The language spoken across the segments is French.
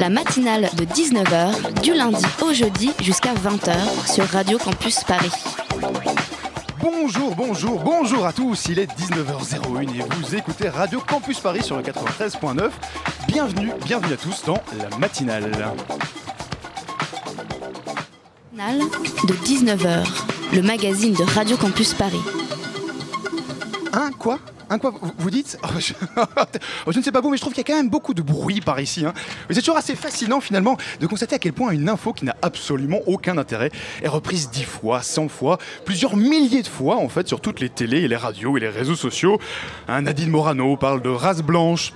La matinale de 19h, du lundi au jeudi jusqu'à 20h sur Radio Campus Paris. Bonjour, bonjour, bonjour à tous, il est 19h01 et vous écoutez Radio Campus Paris sur le 93.9. Bienvenue, bienvenue à tous dans la matinale. Matinale de 19h, le magazine de Radio Campus Paris. Hein, quoi? Quoi vous- dites Oh, je... je ne sais pas vous, mais je trouve qu'il y a quand même beaucoup de bruit par ici. Hein. C'est toujours assez fascinant finalement de constater à quel point une info qui n'a absolument aucun intérêt est reprise dix fois, 100 fois, plusieurs milliers de fois en fait sur toutes les télés et les radios et les réseaux sociaux. Hein, Nadine Morano parle de race blanche.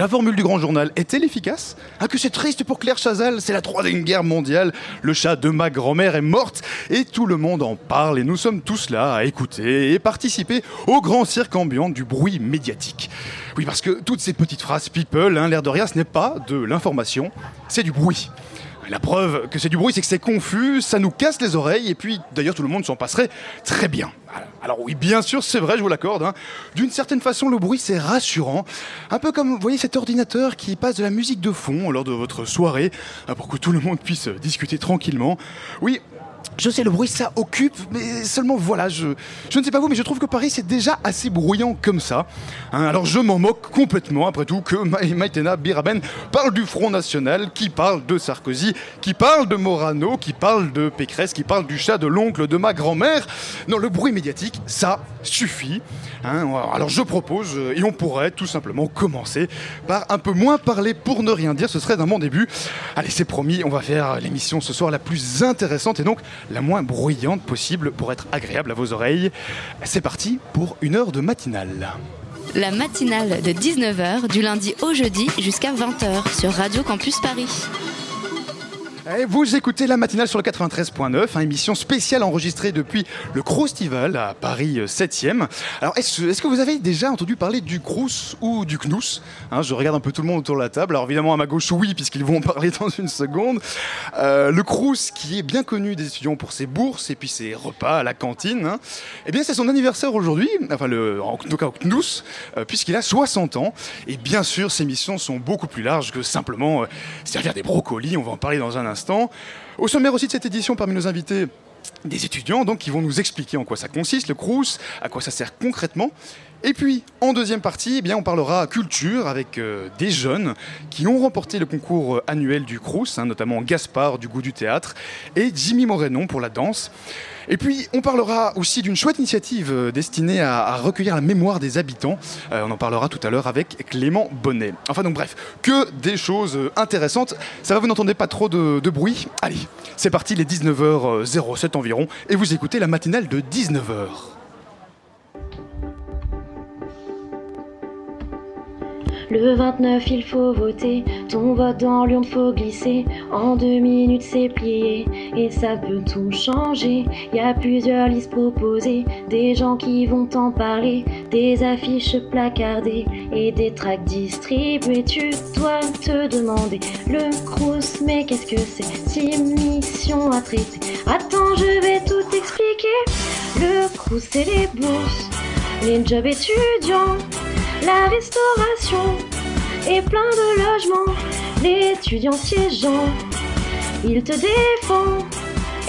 La formule du grand journal est-elle efficace? Ah que c'est triste pour Claire Chazal, c'est la troisième guerre mondiale, le chat de ma grand-mère est morte et tout le monde en parle et nous sommes tous là à écouter et participer au grand cirque ambiant du bruit médiatique. Oui parce que toutes ces petites phrases people, hein, l'air de rien, ce n'est pas de l'information, c'est du bruit. La preuve que c'est du bruit, c'est que c'est confus, ça nous casse les oreilles, et puis d'ailleurs tout le monde s'en passerait très bien. Alors oui, bien sûr, c'est vrai, je vous l'accorde. hein. D'une certaine façon, le bruit, c'est rassurant. Un peu comme, vous voyez, cet ordinateur qui passe de la musique de fond lors de votre soirée, hein, pour que tout le monde puisse discuter tranquillement. Oui. Je sais, le bruit, ça occupe, mais seulement voilà, je, je ne sais pas vous, mais je trouve que Paris, c'est déjà assez bruyant comme ça. Hein, alors je m'en moque complètement, après tout, que Ma- Maïtena Biraben parle du Front National, qui parle de Sarkozy, qui parle de Morano, qui parle de Pécresse, qui parle du chat de l'oncle de ma grand-mère. Non, le bruit médiatique, ça suffit. Hein, alors je propose, euh, et on pourrait tout simplement commencer par un peu moins parler pour ne rien dire, ce serait d'un bon début. Allez, c'est promis, on va faire l'émission ce soir la plus intéressante et donc la moins bruyante possible pour être agréable à vos oreilles. C'est parti pour une heure de matinale. La matinale de 19h, du lundi au jeudi jusqu'à 20h sur Radio Campus Paris. Et vous écoutez la matinale sur le 93.9, hein, émission spéciale enregistrée depuis le Croustival à Paris euh, 7e. Alors, est-ce que vous avez déjà entendu parler du Crous ou du Knous Hein, Je regarde un peu tout le monde autour de la table. Alors, évidemment, à ma gauche, oui, puisqu'ils vont en parler dans une seconde. Euh, le Crous, qui est bien connu des étudiants pour ses bourses et puis ses repas à la cantine, hein, eh bien, c'est son anniversaire aujourd'hui, enfin, le, en tout cas au Knous, euh, puisqu'il a 60 ans. Et bien sûr, ses missions sont beaucoup plus larges que simplement euh, servir des brocolis. On va en parler dans un Au sommaire aussi de cette édition, parmi nos invités, des étudiants donc qui vont nous expliquer en quoi ça consiste, le Crous, à quoi ça sert concrètement. Et puis, en deuxième partie, eh bien, on parlera culture avec euh, des jeunes qui ont remporté le concours euh, annuel du Crous, hein, notamment Gaspard du goût du théâtre et Jimmy Morenon pour la danse. Et puis, on parlera aussi d'une chouette initiative euh, destinée à, recueillir la mémoire des habitants. Euh, on en parlera tout à l'heure avec Clément Bonnet. Enfin, donc, bref, que des choses euh, intéressantes. Ça va, vous n'entendez pas trop de, de bruit? Allez, c'est parti, il est 19h07 environ, et vous écoutez la matinale de 19h. Le 29, il faut voter. Ton vote dans l'urne, faut glisser. En deux minutes, c'est plié. Et ça peut tout changer. Y a plusieurs listes proposées. Des gens qui vont t'en parler. Des affiches placardées. Et des tracts distribués. Tu dois te demander. Le crous, mais qu'est-ce que c'est? Six missions à traiter. Attends, je vais tout expliquer. Le crous, c'est les bourses. Les jobs étudiants la restauration et plein de logements. L'étudiant siégeant, il te défend.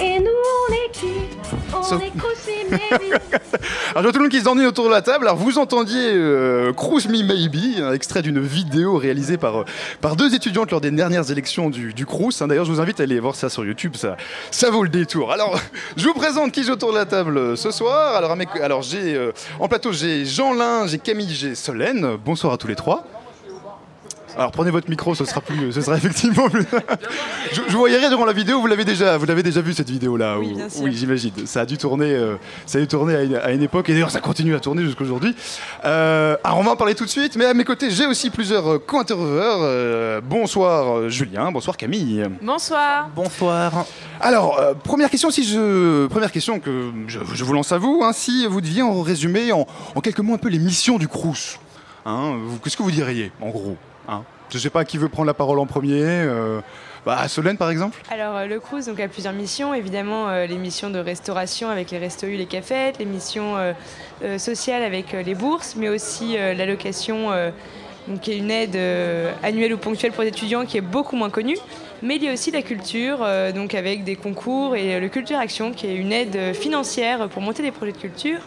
Et nous, on est qui On So- est Crous Maybe. Alors, je vois tout le monde qui se s'ennuie autour de la table. Alors, vous entendiez euh, Me Maybe, un extrait d'une vidéo réalisée par, euh, par deux étudiantes lors des dernières élections du, du Crous. hein. D'ailleurs, je vous invite à aller voir ça sur YouTube, ça, ça vaut le détour. Alors, je vous présente qui j'ai autour de la table euh, ce soir. Alors, alors j'ai euh, en plateau, j'ai Jean Lin, j'ai Camille, j'ai Solène. Bonsoir à tous les trois. Alors prenez votre micro, ce sera plus, ce sera effectivement plus. je, je vous voyais durant la vidéo, vous l'avez déjà, vous l'avez déjà vu cette vidéo là. Oui, bien sûr. oui, j'imagine. Ça a dû tourner, euh, ça a dû tourner à une, à une époque et d'ailleurs ça continue à tourner jusqu'aujourd'hui. Euh, alors on va en parler tout de suite, mais à mes côtés j'ai aussi plusieurs euh, co-intervieweurs. Euh, bonsoir Julien, bonsoir Camille. Bonsoir. Bonsoir. Alors euh, première question, si je, première question que je, je vous lance à vous, hein, si vous deviez en résumer en, en quelques mots un peu les missions du Crous, hein, qu'est-ce que vous diriez en gros? Hein Je sais pas qui veut prendre la parole en premier. euh, bah, Solène par exemple. Alors euh, le Crous donc a plusieurs missions, évidemment euh, les missions de restauration avec les restos les cafettes, les missions euh, sociales avec les bourses, mais aussi l'allocation qui est une aide annuelle ou ponctuelle pour les étudiants qui est beaucoup moins connue. Mais il y a aussi la culture, donc avec des concours et le Culture Action qui est une aide financière pour monter des projets de culture.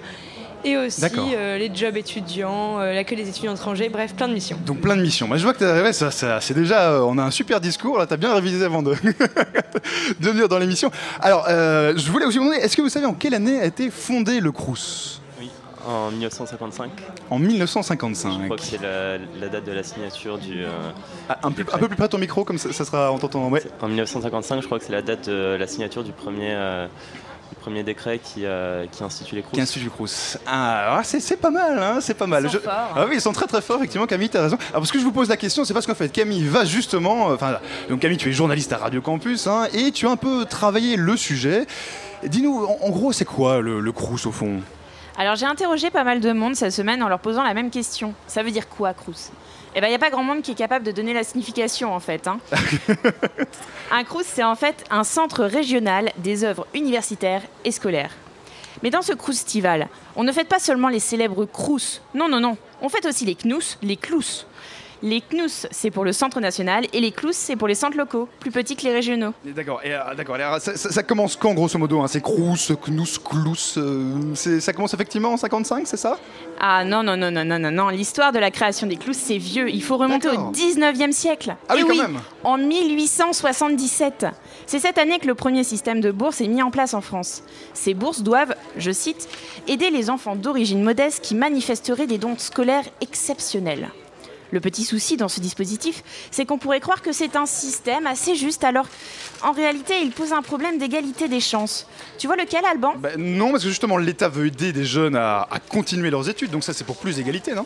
Et aussi euh, les jobs étudiants, euh, l'accueil des étudiants étrangers, bref, plein de missions. Donc plein de missions. Bah, je vois que t'es arrivé, ça, ça- c'est déjà, euh, on a un super discours là. T'as bien révisé avant de, de venir dans l'émission. Alors, euh, je voulais aussi vous demander, est-ce que vous savez en quelle année a été fondé le Crous? Oui, en 1955. En 1955. Je crois que c'est la, la date de la signature du. euh, Ah, un, peu, un peu plus près de ton micro, comme ça, ça sera en t'entendant. Ouais. en 1955, je crois que c'est la date de la signature du premier, du premier décret qui, euh, qui institue les Crous. 15 du Crous. Ah, ah, c'est, c'est pas mal, hein, c'est pas mal. Ils sont forts. Ah oui, ils sont très très forts, effectivement. Camille, t'as raison. Alors, parce que je vous pose la question, c'est parce qu'en fait, Camille va justement. euh, Enfin, donc Camille, tu es journaliste à Radio Campus, hein, et tu as un peu travaillé le sujet. Dis-nous, en, en gros, c'est quoi le, le Crous au fond? Alors j'ai interrogé pas mal de monde cette semaine en leur posant la même question. Ça veut dire quoi, Crous? Eh ben, il n'y a pas grand monde qui est capable de donner la signification en fait. hein. un Crous, c'est en fait un centre régional des œuvres universitaires et scolaires. Mais dans ce Croustival, on ne fête pas seulement les célèbres Crous. Non, non, non. On fête aussi les Knous, les Clous. Les Knous, c'est pour le centre national et les Clous, c'est pour les centres locaux, plus petits que les régionaux. D'accord, et, euh, d'accord. alors, ça, ça- ça commence quand, grosso modo hein C'est Crous, Knous, Clous. euh, c'est- ça commence effectivement en 55, c'est ça? Ah non, non, non, non, non, non, non. L'histoire de la création des clous, c'est vieux. Il faut remonter D'accord. au 19e siècle. Ah oui, Et quand même. En 1877. C'est cette année que le premier système de bourse est mis en place en France. Ces bourses doivent, je cite, aider les enfants d'origine modeste qui manifesteraient des dons scolaires exceptionnels. Le petit souci dans ce dispositif, c'est qu'on pourrait croire que c'est un système assez juste, alors en réalité, il pose un problème d'égalité des chances. Tu vois lequel, Alban Ben, Non, parce que justement, l'État veut aider des jeunes à, à continuer leurs études, donc ça, c'est pour plus d'égalité, non?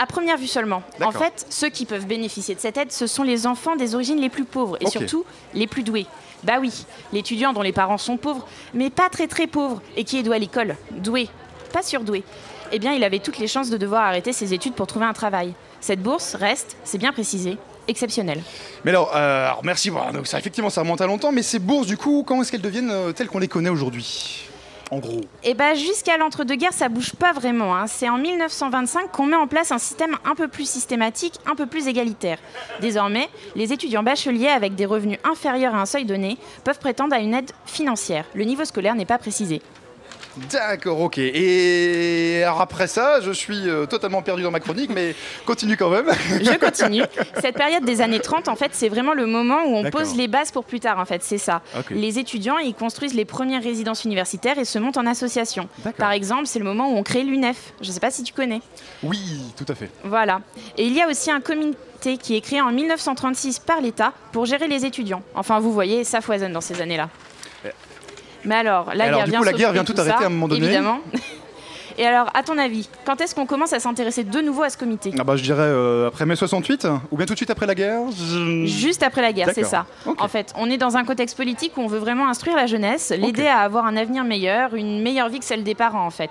À première vue seulement. En fait, ceux qui peuvent bénéficier de cette aide, ce sont les enfants des origines les plus pauvres et surtout les plus doués. Bah oui, l'étudiant dont les parents sont pauvres, mais pas très très pauvres et qui est doué à l'école, doué, pas surdoué. Eh bien, il avait toutes les chances de devoir arrêter ses études pour trouver un travail. Cette bourse reste, c'est bien précisé, exceptionnelle. Mais alors, euh, alors, merci, bon, donc ça, effectivement, ça remonte à longtemps, mais ces bourses, du coup, comment est-ce qu'elles deviennent euh, telles qu'on les connaît aujourd'hui En gros? Et bah jusqu'à l'entre-deux-guerres, ça bouge pas vraiment. hein. C'est en 1925 qu'on met en place un système un peu plus systématique, un peu plus égalitaire. Désormais, les étudiants bacheliers avec des revenus inférieurs à un seuil donné peuvent prétendre à une aide financière. Le niveau scolaire n'est pas précisé. D'accord, ok. Et alors après ça, je suis euh, totalement perdu dans ma chronique, mais continue quand même. Je continue. Cette période des années 30, en fait, c'est vraiment le moment où on pose les bases pour plus tard, en fait, c'est ça. Les étudiants, ils construisent les premières résidences universitaires et se montent en association. Par exemple, c'est le moment où on crée l'UNEF. Je ne sais pas si tu connais. Oui, tout à fait. Voilà. Et il y a aussi un comité qui est créé en 1936 par l'État pour gérer les étudiants. Enfin, vous voyez, ça foisonne dans ces années-là. Mais alors, la alors, guerre du vient coup, la guerre vient tout arrêter à un moment donné. Évidemment. Et alors, à ton avis, quand est-ce qu'on commence à s'intéresser de nouveau à ce comité Ah bah, je dirais euh, après mai 68, ou bien tout de suite après la guerre je- Juste après la guerre, c'est ça. En fait, on est dans un contexte politique où on veut vraiment instruire la jeunesse, l'aider à avoir un avenir meilleur, une meilleure vie que celle des parents, en fait.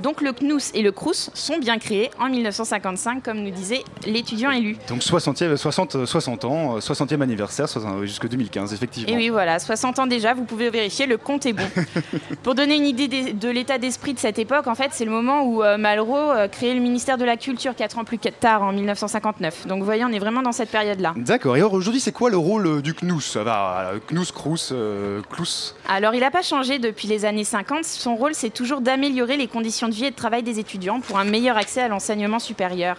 Donc le CNUS et le CRUS sont bien créés en 1955, comme nous disait l'étudiant élu. Donc 60, 60, 60 ans, euh, 60e anniversaire, 60 jusque 2015, effectivement. Et oui, voilà, 60 ans déjà, vous pouvez vérifier, le compte est bon. Pour donner une idée de l'état d'esprit de cette époque, en fait, c'est le moment où euh, Malraux euh, créait le ministère de la Culture 4 ans plus tard, en 1959. Donc vous voyez, on est vraiment dans cette période-là. D'accord, et alors aujourd'hui, c'est quoi le rôle euh, du CNUS euh, CNUS, CRUS, euh, CLUS Alors, il n'a pas changé depuis les années 50. Son rôle, c'est toujours d'améliorer les conditions de vie et de travail des étudiants pour un meilleur accès à l'enseignement supérieur.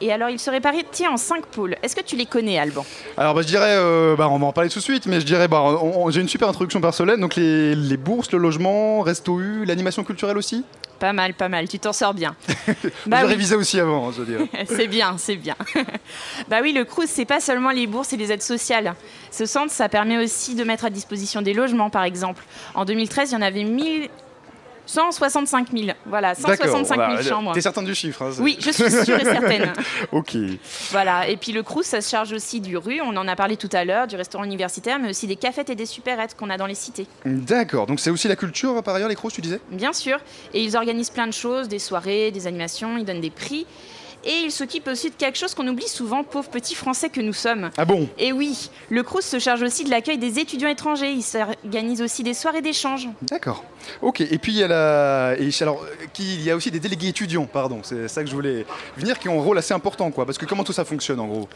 Et alors, il se répartit en cinq pôles. Est-ce que tu les connais, Alban? Alors bah, je dirais, euh, bah, on va en parler tout de suite, mais je dirais, bah, j'ai une super introduction par Solène, donc les, les bourses, le logement, Resto U, l'animation culturelle aussi? Pas mal, pas mal. Tu t'en sors bien. Je Bah oui. révisais aussi avant, hein, je veux dire. c'est bien, c'est bien. bah oui, le Crous, c'est pas seulement les bourses et les aides sociales. Ce centre, ça permet aussi de mettre à disposition des logements, par exemple. En 2013, il y en avait 1000 165 000. Voilà, 165 000 voilà. chambres. T'es certain du chiffre hein, Oui, je suis sûre et certaine. ok. Voilà, et puis le Crous, ça se charge aussi du rue, on en a parlé tout à l'heure, du restaurant universitaire, mais aussi des cafettes et des supérettes qu'on a dans les cités. D'accord, donc c'est aussi la culture par ailleurs, les crocs, tu disais? Bien sûr, et ils organisent plein de choses, des soirées, des animations, ils donnent des prix. Et ils s'occupent aussi de quelque chose qu'on oublie souvent, pauvres petits Français que nous sommes. Ah bon? Et oui, le Crous se charge aussi de l'accueil des étudiants étrangers. Il s'organise aussi des soirées d'échange. D'accord. Ok, et puis il y a la... et alors, euh, il y a aussi des délégués étudiants, pardon, c'est ça que je voulais venir, qui ont un rôle assez important, quoi, parce que comment tout ça fonctionne en gros?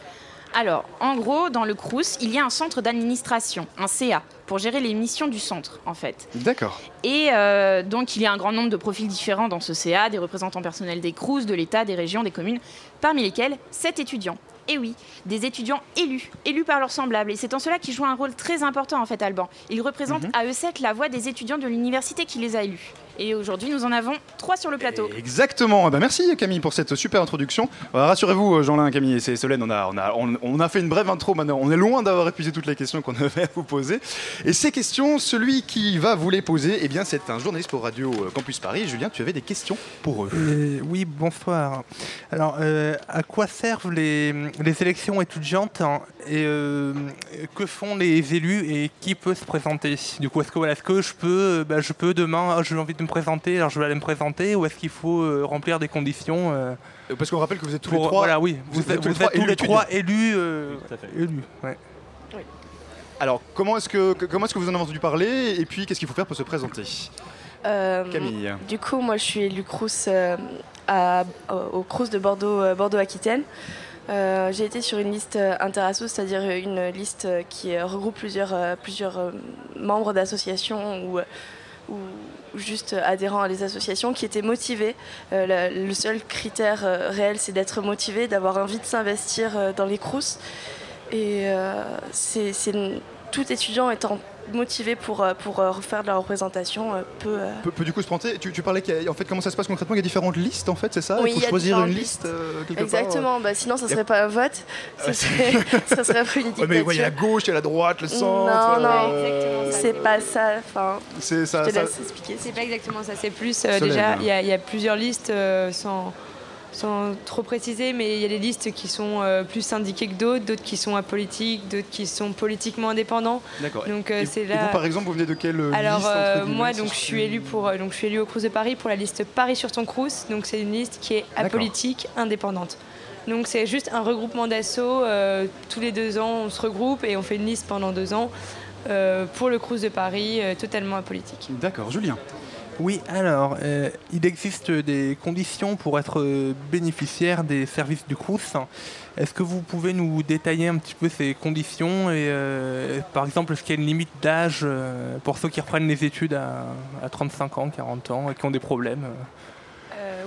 Alors, en gros, dans le Crous, il y a un centre d'administration, un CA, pour gérer les missions du centre, en fait. D'accord. Et euh, donc, il y a un grand nombre de profils différents dans ce CA, des représentants personnels des Crous, de l'État, des régions, des communes, parmi lesquels 7 étudiants. Et oui, des étudiants élus, élus par leurs semblables. Et c'est en cela qu'ils jouent un rôle très important, en fait, Alban. Ils représentent à eux 7 la voix des étudiants de l'université qui les a élus. Et aujourd'hui, nous en avons 3 sur le plateau. Exactement. Ben, merci Camille pour cette super introduction. Euh, Rassurez-vous, euh, Jean-Lin, Camille et Solène, on a, on, a, on, on a fait une brève intro maintenant. On est loin d'avoir épuisé toutes les questions qu'on avait à vous poser. Et ces questions, celui qui va vous les poser, eh bien, c'est un journaliste pour Radio euh, Campus Paris. Julien, tu avais des questions pour eux. Euh, oui, bonsoir. Alors, euh, à quoi servent les, les élections étudiantes hein, et euh, que font les élus et qui peut se présenter? Du coup, est-ce que, voilà, est-ce que je peux, bah, je peux demain, j'ai envie de me présenter, alors je vais aller me présenter, ou est-ce qu'il faut euh, remplir des conditions euh, Parce qu'on rappelle que vous êtes tous pour- les trois. Voilà, oui, vous, êtes, vous êtes tous les trois élus. euh, élus, ouais. Alors, comment est-ce que, comment est-ce que vous en avez entendu parler Et puis, qu'est-ce qu'il faut faire pour se présenter? Euh, Camille. Du coup, moi, je suis élue Crous euh, à- au Crous de Bordeaux, euh, Bordeaux-Aquitaine. Euh, J'ai été sur une liste euh, interasso, c'est-à-dire une liste qui regroupe plusieurs, plusieurs membres d'associations ou, ou juste adhérents à des associations qui étaient motivés. Euh, le, le seul critère euh, réel, c'est d'être motivé, d'avoir envie de s'investir euh, dans les Crous. Et c'est- tout étudiant étant motivé pour, euh, pour euh, faire de la représentation euh, peut... euh, Peut, peut du coup se présenter tu, tu parlais qu'il y a- en fait comment ça se passe concrètement? Il y a différentes listes en fait, c'est ça? Oui, Il faut il y a choisir une liste euh, quelque Exactement, bah, sinon ça serait pas un vote, ce serait, ça serait un peu une part Ouais, mais ouais, il y a la dictature. gauche, il y a la droite, le centre. Non, non, euh, c'est pas ça. Enfin, C'est ça. je te ça- laisse expliquer. C'est pas exactement ça, c'est plus euh, déjà, il y, a- il y a plusieurs listes euh, sans, sans trop préciser, mais il y a des listes qui sont euh, plus syndiquées que d'autres, d'autres qui sont apolitiques, d'autres qui sont politiquement indépendants. D'accord. Donc euh, Et- c'est et là. vous, par exemple, vous venez de quelle euh, Alors liste euh, moi si donc je suis élue pour euh, donc je suis élue au Crous de Paris pour la liste Paris sur ton Crous donc c'est une liste qui est apolitique indépendante donc c'est juste un regroupement d'assauts euh, tous les deux ans on se regroupe et on fait une liste pendant deux ans euh, pour le Crous de Paris euh, totalement apolitique. D'accord, Julien. Oui, alors, euh, il existe des conditions pour être euh, bénéficiaire des services du Crous. Est-ce que vous pouvez nous détailler un petit peu ces conditions et, euh, par exemple, est-ce qu'il y a une limite d'âge pour ceux qui reprennent les études à, à 35 ans, 40 ans et qui ont des problèmes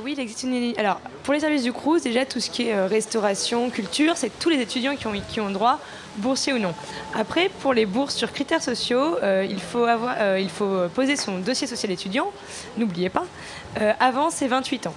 oui, il existe une ligne. Alors, pour les services du Crous, déjà, tout ce qui est restauration, culture, c'est tous les étudiants qui ont, qui ont droit, boursiers ou non. Après, pour les bourses sur critères sociaux, euh, il, faut avoir, euh, il faut poser son dossier social étudiant, n'oubliez pas, euh, avant ses 28 ans.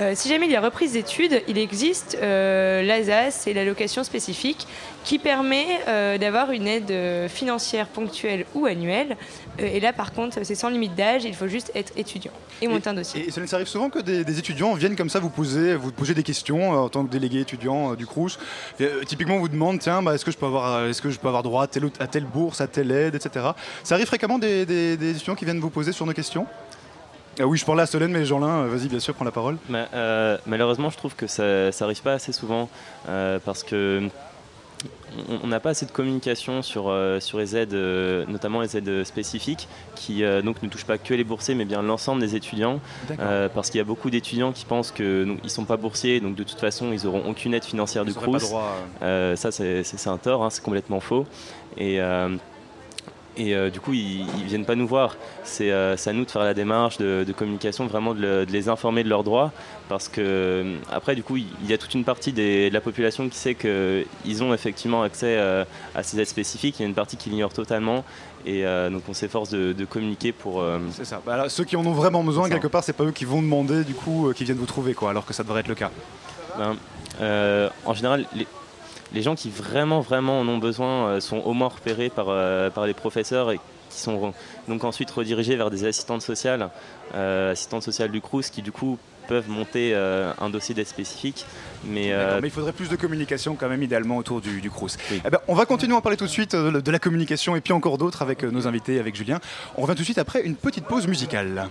Euh, si jamais il y a reprise d'études, il existe euh, l'ASAS et l'allocation spécifique qui permet euh, d'avoir une aide financière ponctuelle ou annuelle. Et là, par contre, c'est sans limite d'âge, il faut juste être étudiant et monter un dossier. Et ça arrive souvent que des, des étudiants viennent comme ça vous poser, vous poser des questions en tant que délégué étudiant du. Et, euh, typiquement, on vous demande tiens, bah, est-ce que je peux avoir, est-ce que je peux avoir droit à telle, ou- à telle bourse, à telle aide, etc. Ça arrive fréquemment des, des- des étudiants qui viennent vous poser sur nos questions? Ah oui, je parlais à Solène, mais Jean-Lin, euh, vas-y, bien sûr, prends la parole. Euh, malheureusement, je trouve que ça n'arrive pas assez souvent euh, parce que on- n'a pas assez de communication sur, euh, sur les aides, euh, notamment les aides spécifiques, qui euh, donc ne touchent pas que les boursiers, mais bien l'ensemble des étudiants. Euh, parce qu'il y a beaucoup d'étudiants qui pensent que donc, ils sont pas boursiers, donc de toute façon ils auront aucune aide financière Ils du pas droit, Euh, ça c'est un tort, hein, c'est complètement faux. Et euh, et euh, du coup, ils, ils viennent pas nous voir. C'est euh, c'est à nous de faire la démarche de, de communication, vraiment de, le- de les informer de leurs droits. Parce que, euh, après, du coup, il y a toute une partie des- de la population qui sait qu'ils ont effectivement accès euh, à ces aides spécifiques. Il y a une partie qui l'ignore totalement. Et donc, on s'efforce de, de communiquer pour. C'est ça. Bah, ceux qui en ont vraiment besoin, quelque part, c'est pas eux qui vont demander, du coup, qui viennent vous trouver, quoi, alors que ça devrait être le cas. Ben, en général, les, les gens qui vraiment, vraiment en ont besoin euh, sont au moins repérés par, euh, par les professeurs et qui sont donc ensuite redirigés vers des assistantes sociales, euh, assistantes sociales du CRUS, qui du coup peuvent monter euh, un dossier d'aide spécifique. Mais, euh, il faudrait plus de communication quand même idéalement autour du, du Crous. Eh ben, on va continuer à en parler tout de suite euh, de la communication et puis encore d'autres avec nos invités, avec Julien. On revient tout de suite après une petite pause musicale.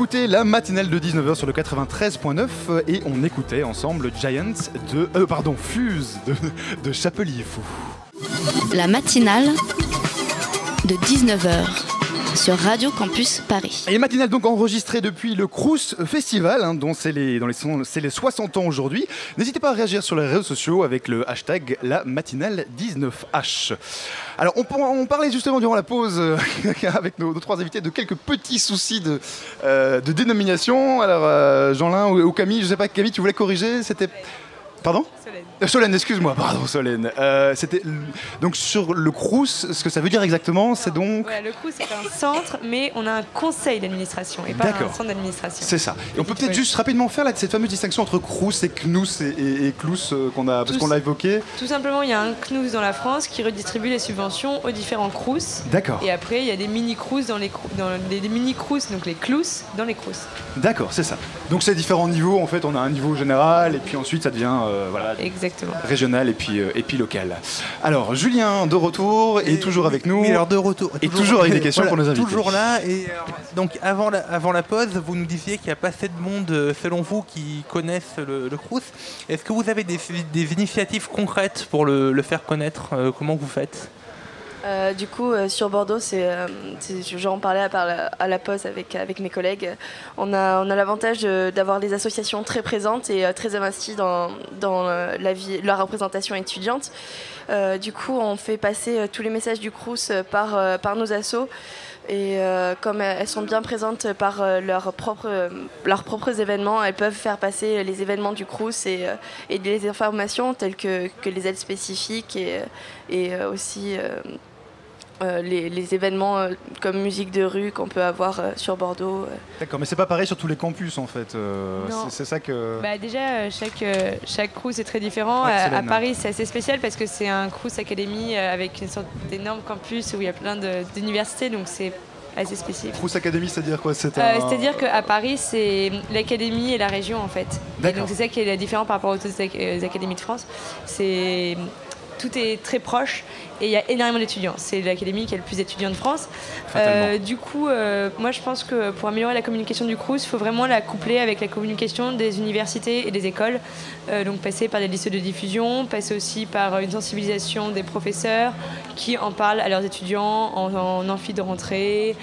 Écoutez la matinale de 19h sur le 93.9 euh, et on écoutait ensemble Giants de. Euh, pardon, Fuse de, de Chapelier Fou. La matinale de 19h sur Radio Campus Paris. Et matinale donc enregistrée depuis le Crous Festival, hein, dont c'est les, dans les, c'est les 60 ans aujourd'hui. N'hésitez pas à réagir sur les réseaux sociaux avec le hashtag la matinale 19H. Alors on, parlait justement durant la pause euh, avec nos, trois invités de quelques petits soucis de, euh, dénomination. Alors euh, Jean-Lin ou, Camille, je sais pas, Camille, tu voulais corriger? C'était. Pardon Solène. Euh, Solène, excuse-moi, pardon Solène. Euh, C'était donc sur le Crous, ce que ça veut dire exactement, c'est donc. Le CRUS c'est un centre, mais on a un conseil d'administration et pas D'accord. un centre d'administration. C'est ça. Et on peut peut-être juste rapidement faire là, cette fameuse distinction entre Crous et Knous et, et, et Clous euh, qu'on a, parce qu'on l'a évoqué. Tout simplement, il y a un CNUS dans la France qui redistribue les subventions aux différents CRUS. D'accord. Et après, il y a des mini CRUS dans les, crous- dans les, des mini CRUS, donc les CLUS dans les CRUS. D'accord, c'est ça. Donc c'est différents niveaux. En fait, on a un niveau général et puis ensuite ça devient euh, voilà, Exactement. régional et puis, euh, et puis local. Alors Julien de retour et, toujours avec nous. Alors de retour. Et toujours avec des questions Voilà, pour nos invités. Toujours là. Et alors, donc avant la, avant la pause, vous nous disiez qu'il n'y a pas assez de monde, euh, selon vous, qui connaissent le, le Crous. Est-ce que vous avez des, des initiatives concrètes pour le, le faire connaître Euh, Comment vous faites? Euh, du coup, euh, sur Bordeaux, euh, j'en parlais à, la, à pause avec, mes collègues. On a, l'avantage d'avoir des associations très présentes et très investies dans, dans la, représentation étudiante. Du coup, on fait passer tous les messages du Crous par, nos assos. Et comme elles sont bien présentes par leurs propres, événements, elles peuvent faire passer les événements du Crous et, et des informations telles que, les aides spécifiques et, et aussi euh, les, les événements euh, comme musique de rue qu'on peut avoir euh, sur Bordeaux. euh. D'accord, mais c'est pas pareil sur tous les campus en fait. euh, Non. c'est- ça que. Bah déjà, chaque, chaque CRUS est très différent. Ouais, À- à. Paris, c'est assez spécial parce que c'est un CRUS Academy euh, avec une sorte d'énorme campus où il y a plein d'universités, donc c'est assez spécifique. Crous Academy, c'est-à-dire quoi? C'est Euh, un- C'est-à-dire qu'à Paris, c'est l'académie et la région en fait. Et D'accord. donc c'est ça qui est la différence par rapport aux autres ac- académies de France. C'est tout est très proche et il y a énormément d'étudiants. C'est l'académie qui a le plus d'étudiants de France. Euh, du coup, euh, moi je pense que pour améliorer la communication du CRUS, il faut vraiment la coupler avec la communication des universités et des écoles. Euh, donc passer par des listes de diffusion, passer aussi par une sensibilisation des professeurs qui en parlent à leurs étudiants en, en amphi de rentrée,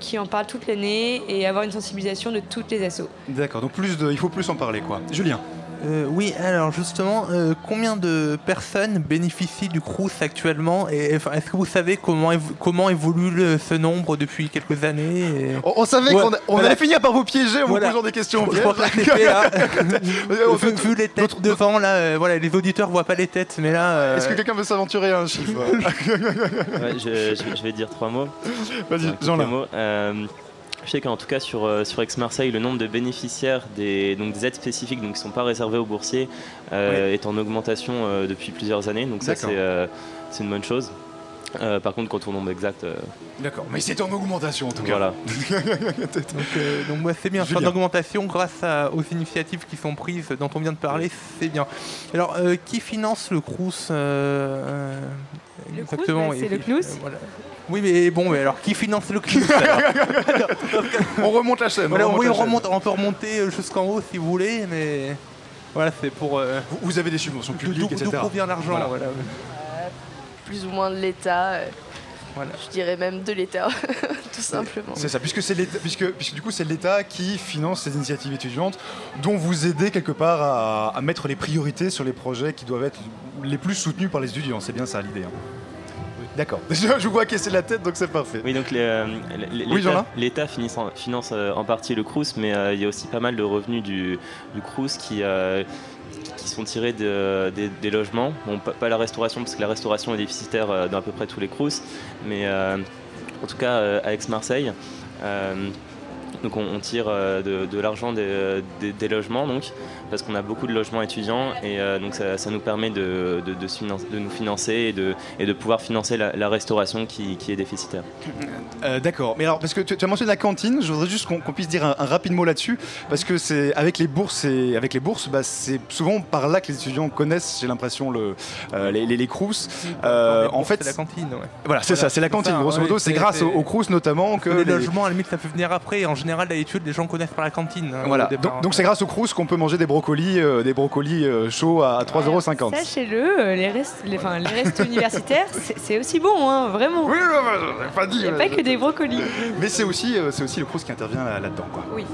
qui en parlent toute l'année et avoir une sensibilisation de toutes les assos. D'accord, donc plus de, il faut plus en parler quoi. Julien. Euh, oui, alors justement, euh, combien de personnes bénéficient du Crous actuellement Et est-ce que vous savez comment, évo- comment évolue le- ce nombre depuis quelques années et- On, on savait Ouais, qu'on a- on voilà. allait finir par vous piéger en Voilà. vous posant des questions. Je crois que fait. On vu, les têtes devant, là, euh, voilà, les auditeurs voient pas les têtes, mais là. euh, Est-ce que quelqu'un veut s'aventurer à un chiffre Ouais, je, je- je vais dire trois mots. Vas-y, Jean-Là. Je sais qu'en tout cas sur, euh, sur Aix-Marseille, le nombre de bénéficiaires des, donc des aides spécifiques donc, qui ne sont pas réservées aux boursiers euh, est en augmentation euh, depuis plusieurs années. Donc ça, D'accord. c'est euh, c'est une bonne chose. Euh, par contre, quant au nombre exact, euh, D'accord, mais c'est en augmentation en tout cas. voilà. Donc, euh, donc ouais, c'est bien, c'est en Julien. augmentation grâce à- aux initiatives qui sont prises, dont on vient de parler, c'est bien. Alors, euh, qui finance le Crous euh, euh, Le Crous, bah, c'est le CNUS. voilà. Oui, mais bon, mais alors qui finance le CNUS alors On remonte la chaîne. Voilà, on remonte oui, la on, chaîne. remonte, on peut remonter euh, jusqu'en haut si vous voulez, mais voilà, c'est pour. euh, Vous, vous avez des subventions d'où publiques, d'où etc. provient l'argent Voilà. voilà. plus ou moins de l'État. euh, Voilà. Je dirais même de l'État, tout simplement. C'est ça, puisque c'est l'État, puisque, puisque du coup c'est l'État qui finance ces initiatives étudiantes, dont vous aidez quelque part à, à mettre les priorités sur les projets qui doivent être les plus soutenus par les étudiants. C'est bien ça l'idée. hein. D'accord. Je vous vois caisser la tête, donc c'est parfait. Oui, donc euh, Oui, l'État finance, en, finance, euh, en partie le Crous, mais euh, il y a aussi pas mal de revenus du, du Crous qui, euh, qui sont tirés de- des, des logements. Bon, pas, pas la restauration, parce que la restauration est déficitaire dans à peu près tous les Crous, mais en tout cas à Aix-Marseille. Donc on, on tire euh, de, de l'argent des, des- des logements, donc, parce qu'on a beaucoup de logements étudiants, et euh, donc ça, ça nous permet de, de- de se finan- de nous financer et de, et de pouvoir financer la, la restauration qui- qui est déficitaire. Euh, D'accord. Mais alors, parce que tu, tu as mentionné la cantine, je voudrais juste qu'on puisse dire un, un rapide mot là-dessus, parce que c'est avec les bourses et avec les bourses, bah, c'est souvent par là que les étudiants connaissent, j'ai l'impression, le, euh, les, les, les crous. Euh, en fait, c'est la cantine, ouais. voilà, c'est Voilà, ça, c'est la cantine. ça, grosso modo, c'est c'est- grâce aux, aux crous notamment que les, les- logements, à la limite, ça peut venir après. En général, d'habitude, les gens connaissent par la cantine. hein, Voilà, au départ. donc donc c'est grâce au Crous qu'on peut manger des brocolis, euh, des brocolis euh, chauds à 3,50€. Sachez-le, euh, les restes, les, enfin, les restes universitaires, c'est c'est aussi bon, hein, vraiment. Oui, pas dit. Il n'y a pas que des brocolis. Mais c'est aussi, euh, c'est aussi le Crous qui intervient là- là-dedans. quoi. Oui.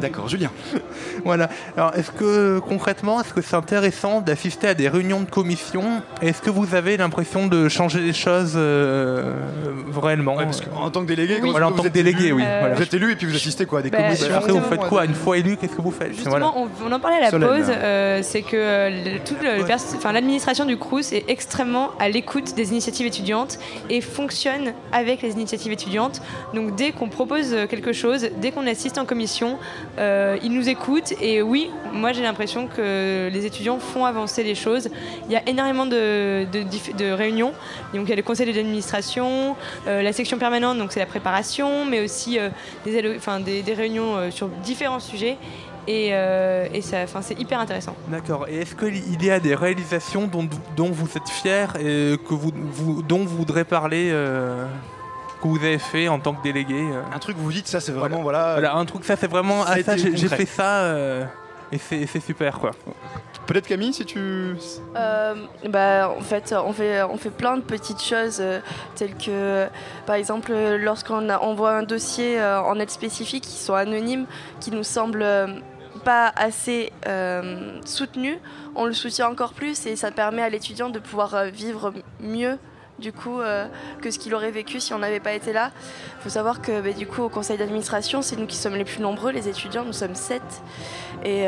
D'accord, Julien. Voilà. Alors, est-ce que concrètement, est-ce que c'est intéressant d'assister à des réunions de commission? Est-ce que vous avez l'impression de changer les choses euh, vraiment En tant que délégué, comment voilà, en vous tant que êtes délégué, oui. Euh, voilà. Vous êtes élu et puis vous assistez quoi des Bah, commissions Après, vous faites quoi Une fois élu, qu'est-ce que vous faites? Justement, on, on en parlait à la Solène. pause, euh, c'est que euh, le- toute l'administration du Crous est extrêmement à l'écoute des initiatives étudiantes et fonctionne avec les initiatives étudiantes. Donc dès qu'on propose euh, quelque chose, dès qu'on assiste en commission, euh, ils nous écoutent et oui, moi j'ai l'impression que les étudiants font avancer les choses. Il y a énormément de, de de réunions. Donc il y a le conseil d'administration, euh, la section permanente, donc c'est la préparation, mais aussi euh, des, allo- enfin, des, des réunions euh, sur différents sujets. Et, euh, et ça, enfin, c'est hyper intéressant. D'accord. Et est-ce qu'il y a des réalisations dont, dont vous êtes fier et que vous, vous- dont vous voudrez parler euh, que vous avez fait en tant que délégué euh Un truc, vous vous dites, ça c'est vraiment, voilà. Voilà, un truc, ça c'est vraiment. Ah, ça, j'ai fait ça euh, et c'est c'est super quoi. Peut-être Camille, si tu. Euh, bah, en fait, on fait, on fait plein de petites choses, euh, telles que, par exemple, lorsqu'on envoie un dossier euh, en aide spécifique qui sont anonymes, qui nous semblent euh, pas assez soutenus, on le soutient encore plus et ça permet à l'étudiant de pouvoir vivre mieux du coup que ce qu'il aurait vécu si on n'avait pas été là. Il faut savoir que bah, du coup au conseil d'administration, c'est nous qui sommes les plus nombreux, les étudiants, nous sommes sept. Et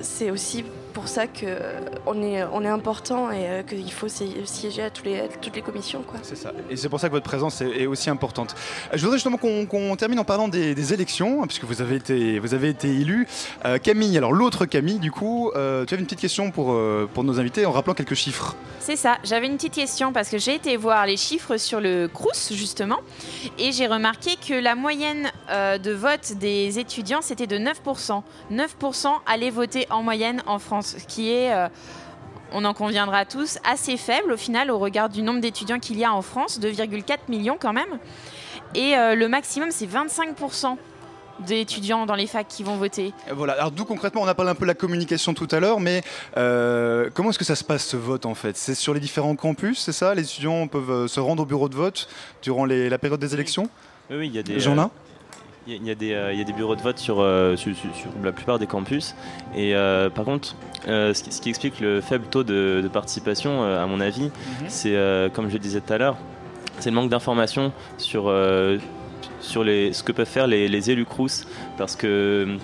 c'est aussi pour ça qu'on est, on est important et euh, qu'il faut si- siéger à, tous les, à toutes les commissions. C'est ça. Et c'est pour ça que votre présence est, est aussi importante. Euh, Je voudrais justement qu'on termine en parlant des, des élections, hein, puisque vous avez été, vous avez été élu. Euh, Camille, alors l'autre Camille, du coup, euh, tu avais une petite question pour, euh, pour nos invités en rappelant quelques chiffres. C'est ça, j'avais une petite question parce que j'ai été voir les chiffres sur le Crous justement et j'ai remarqué que la moyenne euh, de vote des étudiants c'était de 9%. 9% allaient voter en moyenne en France, ce qui est, euh, on en conviendra tous, assez faible au final au regard du nombre d'étudiants qu'il y a en France, 2,4 millions quand même. Et euh, le maximum c'est 25% d'étudiants dans les facs qui vont voter. Euh, Voilà, alors d'où concrètement, on a parlé un peu de la communication tout à l'heure, mais euh, comment est-ce que ça se passe ce vote en fait? C'est sur les différents campus, c'est ça? Les étudiants peuvent se rendre au bureau de vote durant les- la période des élections? Oui, oui, il y a des. J'en ai euh, Il y, a- des, euh, il y a des bureaux de vote sur, euh, sur, sur- sur la plupart des campus. Et euh, par contre, ce, qui, ce qui explique le faible taux de, de participation, à mon avis, c'est, euh, comme je le disais tout à l'heure, c'est le manque d'informations sur, sur les, ce que peuvent faire les, les élus Crous. Parce que.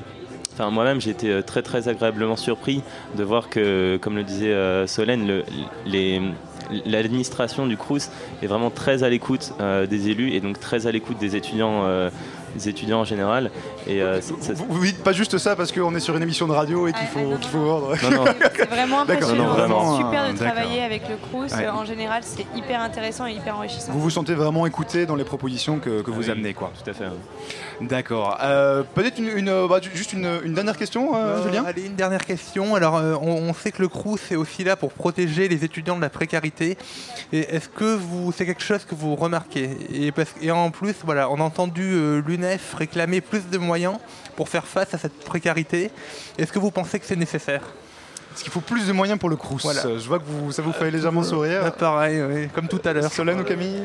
Enfin, moi-même, j'ai été très très agréablement surpris de voir que, comme le disait Solène, le- les, l'administration du Crous est vraiment très à l'écoute euh, des élus et donc très à l'écoute des étudiants, euh, des étudiants en général. Et euh, Vous, vous dites pas juste ça parce qu'on est sur une émission de radio et qu'il faut, qu'il faut vendre. Non, non. C'est vraiment D'accord, impressionnant. non, vraiment, c'est super euh, de d'accord. travailler avec le Crous. Ouais. En général, c'est hyper intéressant et hyper enrichissant. Vous vous sentez vraiment écouté dans les propositions que, que vous oui, amenez, quoi. Tout à fait. D'accord. Euh, Peut-être une, une, euh, bah, juste une, une dernière question, euh, Euh, Julien? Allez, une dernière question. Alors, euh, on, on sait que le CRUS est aussi là pour protéger les étudiants de la précarité. Et est-ce que vous, c'est quelque chose que vous remarquez? Et, parce- et en plus, voilà, on a entendu euh, réclamer plus de moyens pour faire face à cette précarité. Est-ce que vous pensez que c'est nécessaire? Est-ce qu'il faut plus de moyens pour le Crous Voilà. Je vois que vous, ça vous fait légèrement sourire. Ah, pareil, oui, comme tout à l'heure. Solène ou Camille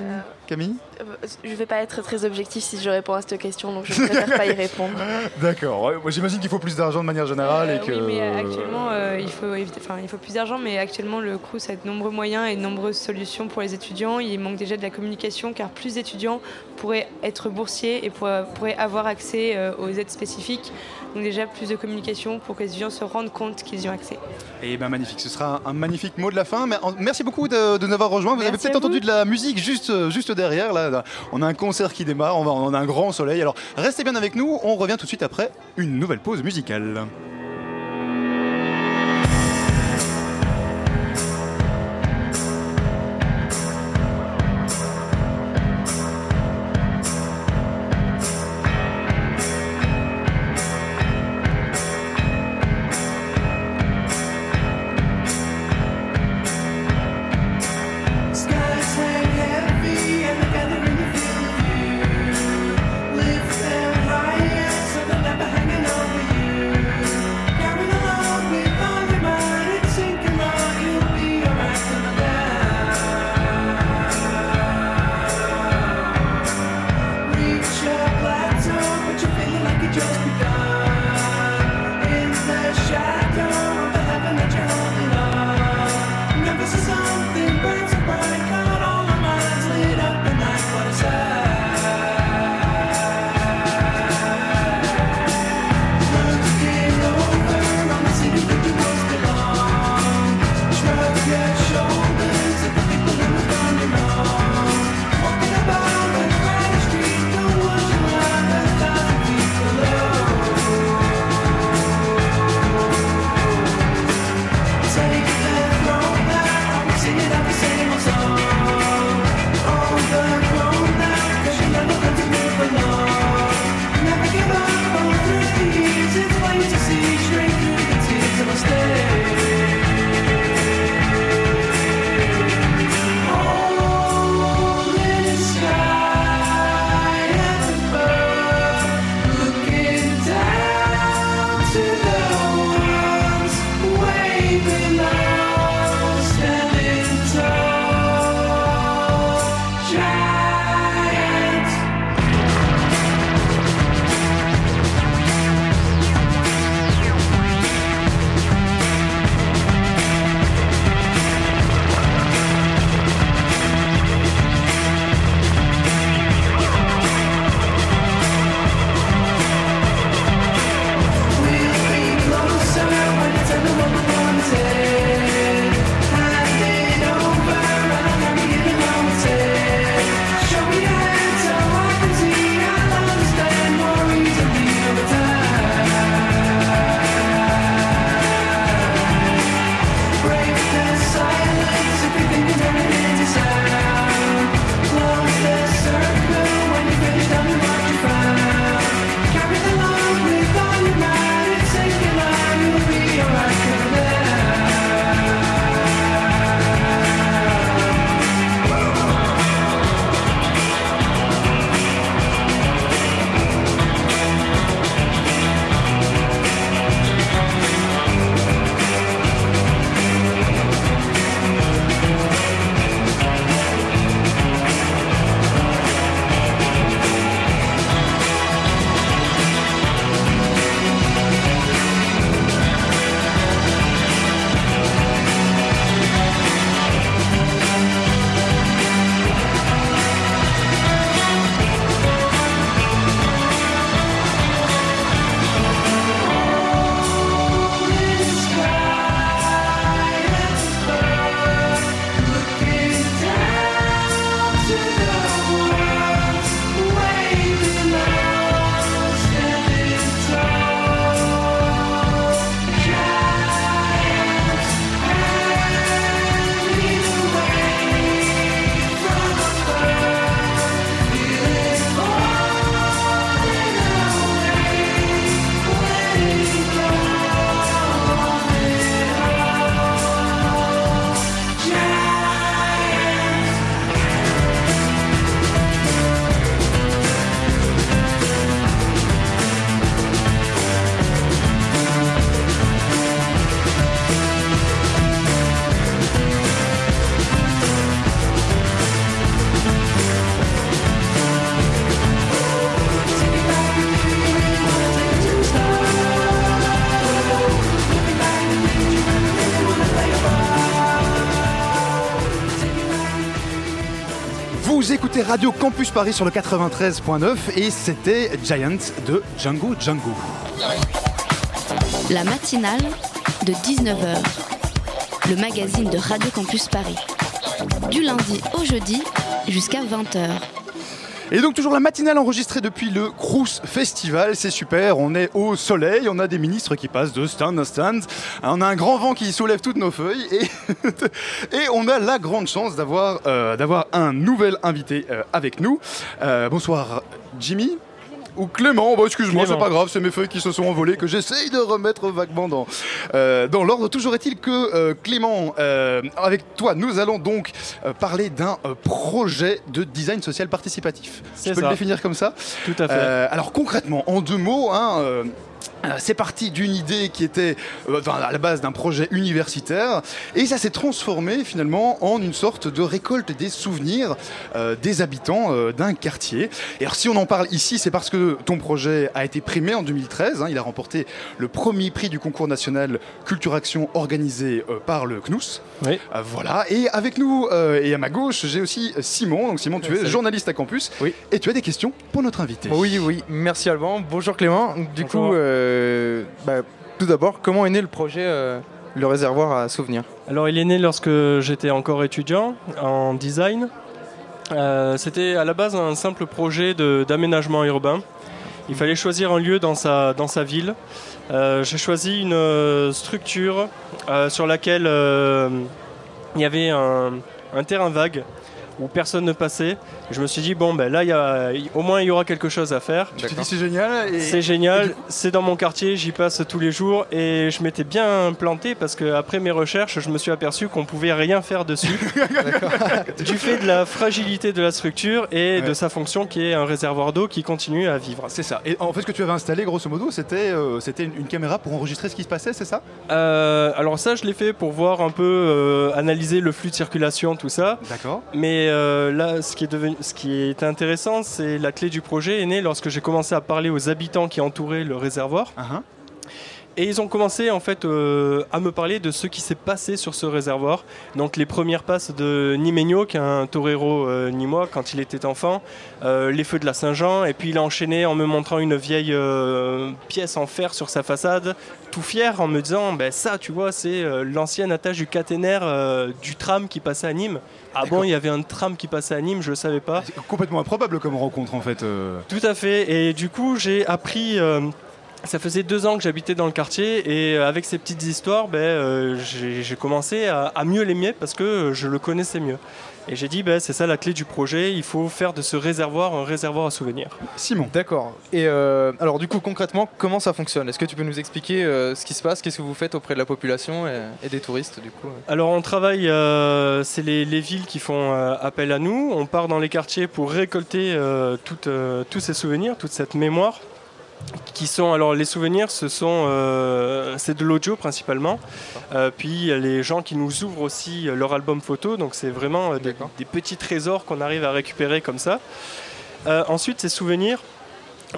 Camille Euh, Je vais pas être très objectif si je réponds à cette question, donc je préfère pas y répondre. D'accord. J'imagine qu'il faut plus d'argent de manière générale et Euh, que. Oui, mais euh, actuellement, euh, il, faut éviter- enfin, il faut plus d'argent, mais actuellement, le Crous a de nombreux moyens et de nombreuses solutions pour les étudiants. Il manque déjà de la communication, car plus d'étudiants pourraient être boursiers et pour- pourraient avoir accès euh, aux aides spécifiques. Donc déjà, plus de communication pour que les étudiants se rendent compte qu'ils y ont accès. Et ben magnifique, ce sera un, un magnifique mot de la fin. Merci beaucoup de, de nous avoir rejoints. Vous avez peut-être entendu de la musique juste, euh, juste derrière. Là, Là, on a un concert qui démarre, on, va, on a un grand soleil. Alors restez bien avec nous, on revient tout de suite après une nouvelle pause musicale. Radio Campus Paris sur le 93.9 et c'était Giant de Django Django. La matinale de 19h. Le magazine de Radio Campus Paris. Du lundi au jeudi jusqu'à 20h. Et donc toujours la matinale enregistrée depuis le Crous Festival, c'est super, on est au soleil, on a des ministres qui passent de stand à stand, on a un grand vent qui soulève toutes nos feuilles et, on a la grande chance d'avoir euh, un nouvel invité euh, avec nous. Euh, bonsoir Jimmy ou Clément, excuse-moi, c'est pas grave, c'est mes feuilles qui se sont envolées que j'essaye de remettre vaguement dans, euh, dans l'ordre. Toujours est-il que euh, Clément, euh, avec toi, nous allons donc parler d'un projet de design social participatif. C'est Tu peux ça. le définir comme ça Tout à fait. Alors concrètement, en deux mots, hein, c'est parti d'une idée qui était euh, enfin, à la base d'un projet universitaire et ça s'est transformé finalement en une sorte de récolte des souvenirs euh, des habitants euh, d'un quartier. Et alors si on en parle ici, c'est parce que ton projet a été primé en 2013. hein, il a remporté le premier prix du concours national Culture Action organisé euh, par le CNUS. Oui. Euh, voilà. Et avec nous euh, et à ma gauche, j'ai aussi Simon. Donc Simon, tu es Salut. journaliste à campus Oui. et tu as des questions pour notre invité. Oui, oui, merci Alban. Bonjour Clément. Du Bonjour. coup, euh, bah, tout d'abord, comment est né le projet euh, Le réservoir à souvenirs Alors, il est né lorsque j'étais encore étudiant en design. Euh, C'était à la base un simple projet d'aménagement urbain. Il fallait choisir un lieu dans sa, dans sa ville. Euh, J'ai choisi une euh, structure euh, sur laquelle euh, il y avait un terrain vague où personne ne passait. Je me suis dit, bon, ben là, y a, au moins, il y aura quelque chose à faire. Tu te dis c'est génial et- C'est génial, c'est dans mon quartier, j'y passe tous les jours et je m'étais bien planté parce que après mes recherches, je me suis aperçu qu'on pouvait rien faire dessus du fait de la fragilité de la structure et de sa fonction qui est un réservoir d'eau qui continue à vivre. C'est ça. Et en fait, ce que tu avais installé, grosso modo, c'était euh, c'était une, une caméra pour enregistrer ce qui se passait, c'est ça? Euh, alors ça, je l'ai fait pour voir un peu euh, analyser le flux de circulation, tout ça. D'accord. Mais euh, là, ce qui, est intéressant, c'est la clé du projet est née lorsque j'ai commencé à parler aux habitants qui entouraient le réservoir. Uh-huh. Et ils ont commencé en fait euh, à me parler de ce qui s'est passé sur ce réservoir. Donc les premières passes de Nimeño, qui est un torero euh, nîmois quand il était enfant, euh, les feux de la Saint-Jean, et puis il a enchaîné en me montrant une vieille euh, pièce en fer sur sa façade, tout fier en me disant ben ça tu vois c'est l'ancienne attache du caténaire du tram qui passait à Nîmes. Ah bon il y avait un tram qui passait à Nîmes, je ne savais pas. C'est complètement improbable comme rencontre, en fait. Tout à fait. Et du coup, j'ai appris. Ça faisait deux ans que j'habitais dans le quartier et euh, avec ces petites histoires, ben, euh, j'ai commencé à, à mieux l'aimer parce que euh, je le connaissais mieux. Et j'ai dit, ben, c'est ça la clé du projet, il faut faire de ce réservoir un réservoir à souvenirs. Simon. D'accord. Et euh, alors, du coup, concrètement, comment ça fonctionne? Est-ce que tu peux nous expliquer euh, ce qui se passe? Qu'est-ce que vous faites auprès de la population et, et des touristes, du coup? Alors on travaille, euh, c'est les, les villes qui font euh, appel à nous. On part dans les quartiers pour récolter euh, toutes, euh, tous ces souvenirs, toute cette mémoire. Qui sont alors les souvenirs, ce sont euh, c'est de l'audio principalement. Euh, puis les gens qui nous ouvrent aussi euh, leur album photo, donc c'est vraiment des, des petits trésors qu'on arrive à récupérer comme ça. Euh, ensuite ces souvenirs,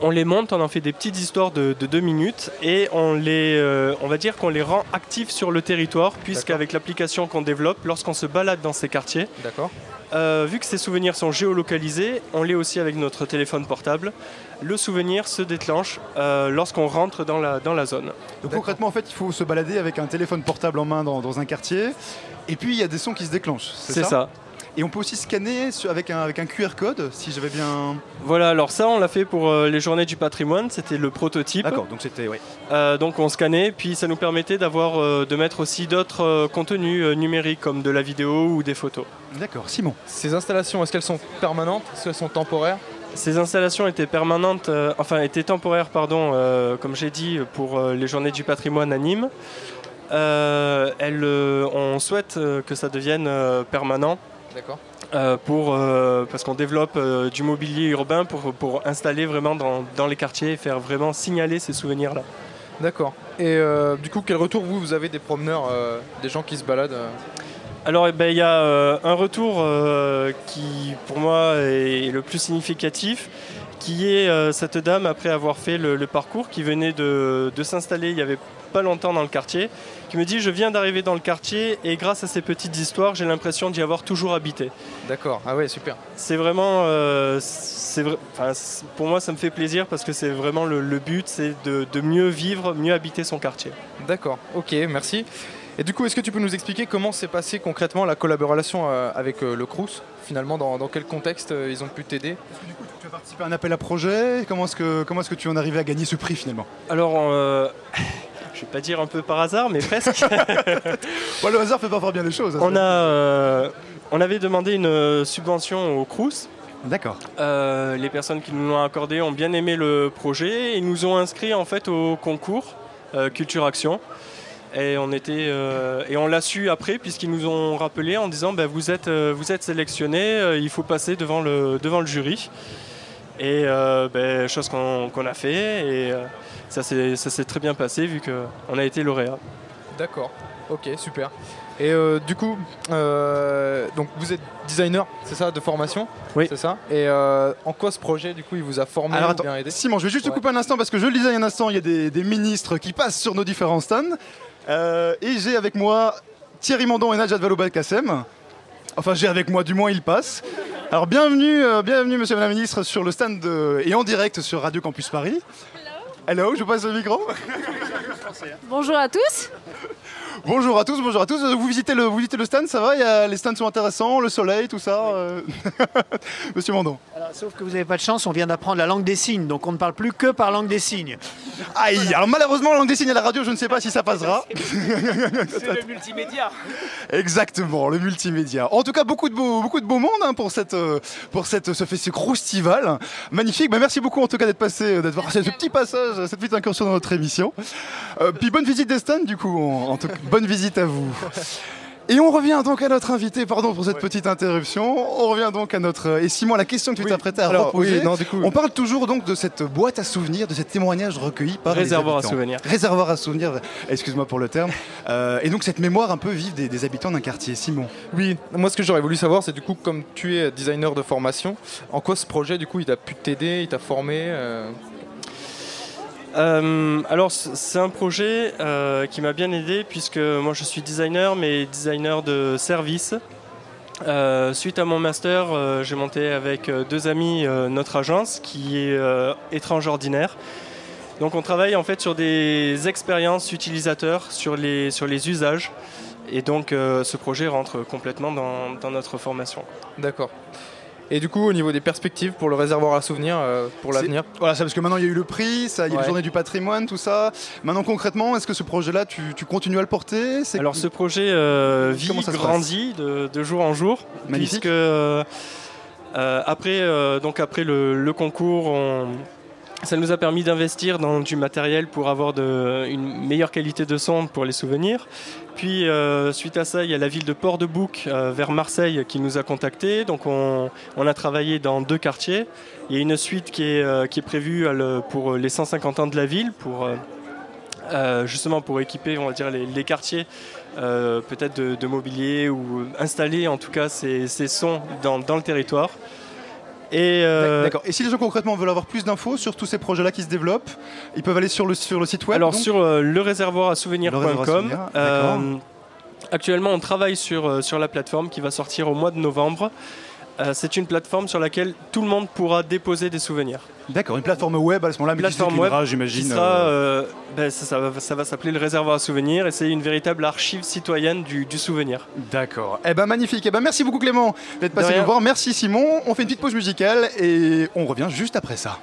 on les monte, on en fait des petites histoires de, de deux minutes et on les, euh, on va dire qu'on les rend actifs sur le territoire, puisqu'avec l'application qu'on développe, lorsqu'on se balade dans ces quartiers, D'accord. euh, vu que ces souvenirs sont géolocalisés, on l'est aussi avec notre téléphone portable. Le souvenir se déclenche euh, lorsqu'on rentre dans la, dans la zone. Donc concrètement, en fait, il faut se balader avec un téléphone portable en main dans, dans un quartier. Et puis, il y a des sons qui se déclenchent. C'est ça. Et on peut aussi scanner avec, un, avec un QR code, si j'avais bien... Voilà, alors ça, on l'a fait pour euh, les journées du patrimoine, c'était le prototype. D'accord, donc c'était... Ouais. Euh, donc on scannait, puis ça nous permettait d'avoir, euh, de mettre aussi d'autres euh, contenus euh, numériques comme de la vidéo ou des photos. D'accord, Simon. Ces installations, est-ce qu'elles sont permanentes? Est-ce qu'elles sont temporaires? Ces installations étaient permanentes, euh, enfin étaient temporaires, pardon, euh, comme j'ai dit, pour euh, les journées du patrimoine à Nîmes. Euh, elles, euh, on souhaite euh, que ça devienne euh, permanent. D'accord. euh, pour, euh, parce qu'on développe euh, du mobilier urbain pour, pour installer vraiment dans, dans les quartiers et faire vraiment signaler ces souvenirs-là. D'accord. Et du coup, quel retour vous, vous avez des promeneurs, des gens qui se baladent Alors, eh ben, il y a euh, un retour euh, qui, pour moi, est le plus significatif. qui est euh, cette dame, après avoir fait le, le parcours, qui venait de, de s'installer il y avait pas longtemps dans le quartier, qui me dit je viens d'arriver dans le quartier et grâce à ces petites histoires, j'ai l'impression d'y avoir toujours habité. D'accord, ah ouais, super. C'est vraiment, euh, c'est enfin, pour moi ça me fait plaisir parce que c'est vraiment le, le but, c'est de, de mieux vivre, mieux habiter son quartier. D'accord, ok, merci. Et du coup, est-ce que tu peux nous expliquer comment s'est passée concrètement la collaboration euh, avec euh, le Crous? Finalement, dans, dans quel contexte euh, ils ont pu t'aider? Tu as participé à un appel à projet? Comment est-ce que, comment est-ce que tu en es arrivé à gagner ce prix finalement? Alors, euh, je vais pas dire un peu par hasard, mais presque. le hasard fait pas fort bien les choses. hein, On, a, euh, on avait demandé une euh, subvention au Crous. D'accord. les personnes qui nous l'ont accordé ont bien aimé le projet et nous ont inscrits en fait au concours euh, Culture Action. Et on, était, euh, et on l'a su après puisqu'ils nous ont rappelé en disant ben, vous êtes, euh, vous êtes sélectionné, euh, il faut passer devant le, devant le jury. Et euh, ben, chose qu'on a fait et euh, ça s'est très bien passé vu qu'on a été lauréat. D'accord, ok, super. Et euh, du coup, euh, donc vous êtes designer, c'est ça, de formation? Oui. C'est ça? Et euh, en quoi ce projet, du coup, il vous a formé Alors attends, bien aidé? Simon, je vais juste te couper un instant parce que je le disais il y a un instant, il y a des, des ministres qui passent sur nos différents stands. Euh, et j'ai avec moi Thierry Mandon et Najat Vallaud-Belkacem. Enfin, j'ai avec moi, du moins, ils passent. Alors, bienvenue, euh, bienvenue, monsieur madame la ministre, sur le stand de- et en direct sur Radio Campus Paris. Hello, je vous passe le micro. Bonjour à tous. Bonjour à tous, bonjour à tous. Vous visitez le, vous visitez le stand, ça va? Il y a- Les stands sont intéressants, le soleil, tout ça. euh. Monsieur Mandon. Alors, sauf que vous n'avez pas de chance, on vient d'apprendre la langue des signes, donc on ne parle plus que par langue des signes. Aïe, alors malheureusement, la langue des signes à la radio, je ne sais pas si ça passera. C'est le multimédia. Exactement, le multimédia. En tout cas, beaucoup de beau, beaucoup de beau monde hein, pour cette, euh, pour cette, ce festival croustival. Magnifique. Bah, merci beaucoup en tout cas d'être passé, euh, d'être passé ce petit passage, cette petite incursion dans notre émission. Euh, puis bonne visite des stands, du coup. En, en tout cas, bonne visite à vous. Et on revient donc à notre invité, pardon pour cette petite interruption. On revient donc à notre. euh, Et Simon, la question que tu t'es apprêté à alors, reposer. oui, non, du coup- On parle toujours donc de cette boîte à souvenirs, de ces témoignages recueillis par les Réservoir à habitants. souvenirs. Réservoir à souvenirs, excuse-moi pour le terme. Euh, et donc cette mémoire un peu vive des, des habitants d'un quartier. Simon. Oui, moi ce que j'aurais voulu savoir, c'est du coup, comme tu es designer de formation, en quoi ce projet, du coup, il t'a pu t'aider, il t'a formé euh, Euh, alors c'est un projet euh, qui m'a bien aidé puisque moi je suis designer mais designer de service. Euh, suite à mon master, j'ai monté avec deux amis notre agence qui est étrange ordinaire. Donc on travaille en fait sur des expériences utilisateurs, sur les, sur les usages. Et donc ce projet rentre complètement dans, dans notre formation. D'accord. Et du coup, au niveau des perspectives pour le réservoir à souvenirs, euh, pour l'avenir Voilà, c'est parce que maintenant il y a eu le prix, ça, il y a Ouais. la journée du patrimoine, tout ça. Maintenant concrètement, est-ce que ce projet-là, tu, tu continues à le porter? C'est- Alors ce projet euh, vit, grandit de, de jour en jour, Magnifique. puisque euh, euh, après, euh, donc après le, le concours, on- ça nous a permis d'investir dans du matériel pour avoir de, une meilleure qualité de son pour les souvenirs. Puis euh, suite à ça, il y a la ville de Port-de-Bouc euh, vers Marseille qui nous a contactés. Donc on, a travaillé dans deux quartiers. Il y a une suite qui est, euh, qui est prévue pour les 150 ans de la ville, pour justement pour équiper on va dire, les, quartiers peut-être de, de mobilier ou installer en tout cas ces, ces sons dans, dans le territoire. Et, euh, D'accord. Et si les gens concrètement veulent avoir plus d'infos sur tous ces projets-là qui se développent, ils peuvent aller sur le, sur le site web Alors donc sur euh, le réservoir à souvenirs, d'accord. actuellement on travaille sur, euh, sur la plateforme qui va sortir au mois de novembre. Euh, c'est une plateforme sur laquelle tout le monde pourra déposer des souvenirs. D'accord, une plateforme web à ce moment-là, mais qui web j'imagine. euh, euh, ben, ça, ça va, ça va s'appeler le réservoir à souvenirs et c'est une véritable archive citoyenne du, du souvenir. D'accord. Eh ben magnifique. Eh ben merci beaucoup Clément d'être passé nous voir. Merci Simon. On fait une petite pause musicale et on revient juste après ça.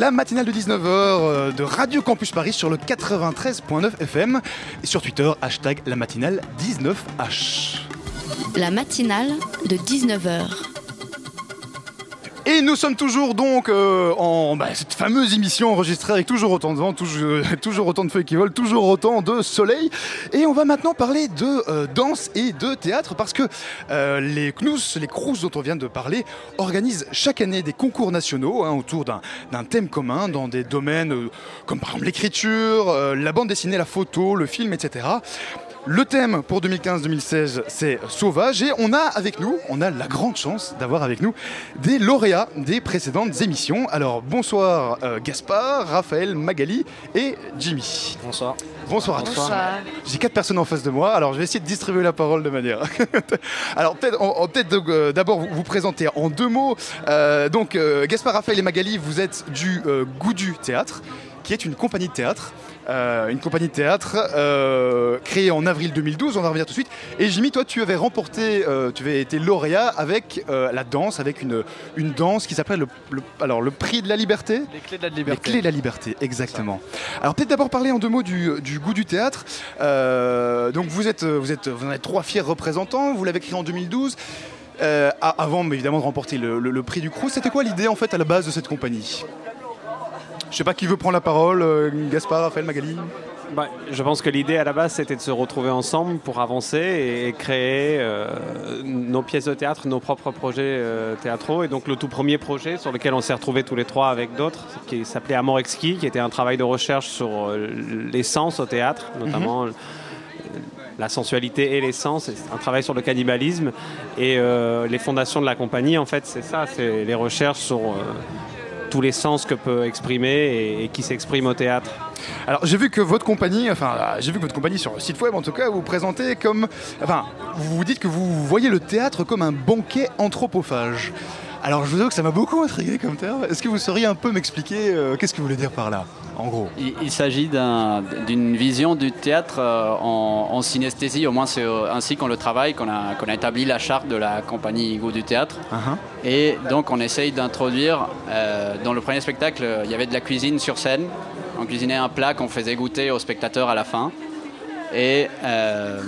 La matinale de 19h de Radio Campus Paris sur le 93.9 FM et sur Twitter, hashtag la matinale 19H. La matinale de 19h. Nous sommes toujours donc euh, en bah, cette fameuse émission enregistrée avec toujours autant de vent, toujours, toujours autant de feuilles qui volent, toujours autant de soleil. Et on va maintenant parler de euh, danse et de théâtre parce que euh, les CNUS, les CRUS dont on vient de parler, organisent chaque année des concours nationaux hein, autour d'un thème commun dans des domaines euh, comme par exemple l'écriture, euh, la bande dessinée, la photo, le film, etc. Le thème pour 2015-2016, c'est Sauvage. Et on a avec nous, on a la grande chance d'avoir avec nous des lauréats des précédentes émissions. Alors bonsoir euh, Gaspard, Raphaël, Magali et Jimmy. Bonsoir. Bonsoir à tous. Bonsoir. J'ai quatre personnes en face de moi, alors je vais essayer de distribuer la parole de manière. alors peut-être donc, euh, d'abord vous, vous présenter en deux mots. Euh, donc euh, Gaspard, Raphaël et Magali, vous êtes du euh, Goût du Théâtre, qui est une compagnie de théâtre. Euh, une compagnie de théâtre euh, créée en avril 2012, on va revenir tout de suite. Et Jimmy, toi tu avais remporté, euh, tu avais été lauréat avec la danse, avec une, une danse qui s'appelle le, le- alors, le prix de la liberté Les clés de la les liberté. clés de la liberté, exactement. Alors peut-être d'abord parler en deux mots du, du goût du théâtre. Donc vous êtes, vous êtes, vous en êtes trois fiers représentants. Vous l'avez créé en 2012. Euh, a- avant mais évidemment de remporter le, le- le prix du Crous, c'était quoi l'idée en fait à la base de cette compagnie? Je sais pas qui veut prendre la parole, euh, Gaspard, Raphaël, Magali Bah, je pense que l'idée à la base c'était de se retrouver ensemble pour avancer et créer euh, nos pièces de théâtre, nos propres projets euh, théâtraux. Et donc le tout premier projet sur lequel on s'est retrouvés tous les trois avec d'autres, qui s'appelait Amour exquis, qui était un travail de recherche sur l'essence au théâtre, notamment euh, la sensualité et l'essence. C'est un travail sur le cannibalisme et euh, les fondations de la compagnie. En fait, c'est ça, c'est les recherches sur euh, tous les sens que peut exprimer et- qui s'expriment au théâtre. Alors j'ai vu que votre compagnie, enfin euh, j'ai vu que votre compagnie sur le site web en tout cas, vous vous présentez comme, enfin vous vous dites que vous voyez le théâtre comme un banquet anthropophage. Alors je vous avoue que ça m'a beaucoup intrigué comme terme. Est-ce que vous sauriez un peu m'expliquer euh, qu'est-ce que vous voulez dire par là, en gros Il, il s'agit d'un- d'une vision du théâtre euh, en, en synesthésie, au moins c'est euh, ainsi qu'on le travaille, qu'on a, établi la charte de la compagnie Goût du théâtre. Et donc on essaye d'introduire, euh, dans le premier spectacle, il y avait de la cuisine sur scène. On cuisinait un plat qu'on faisait goûter aux spectateurs à la fin. Et euh,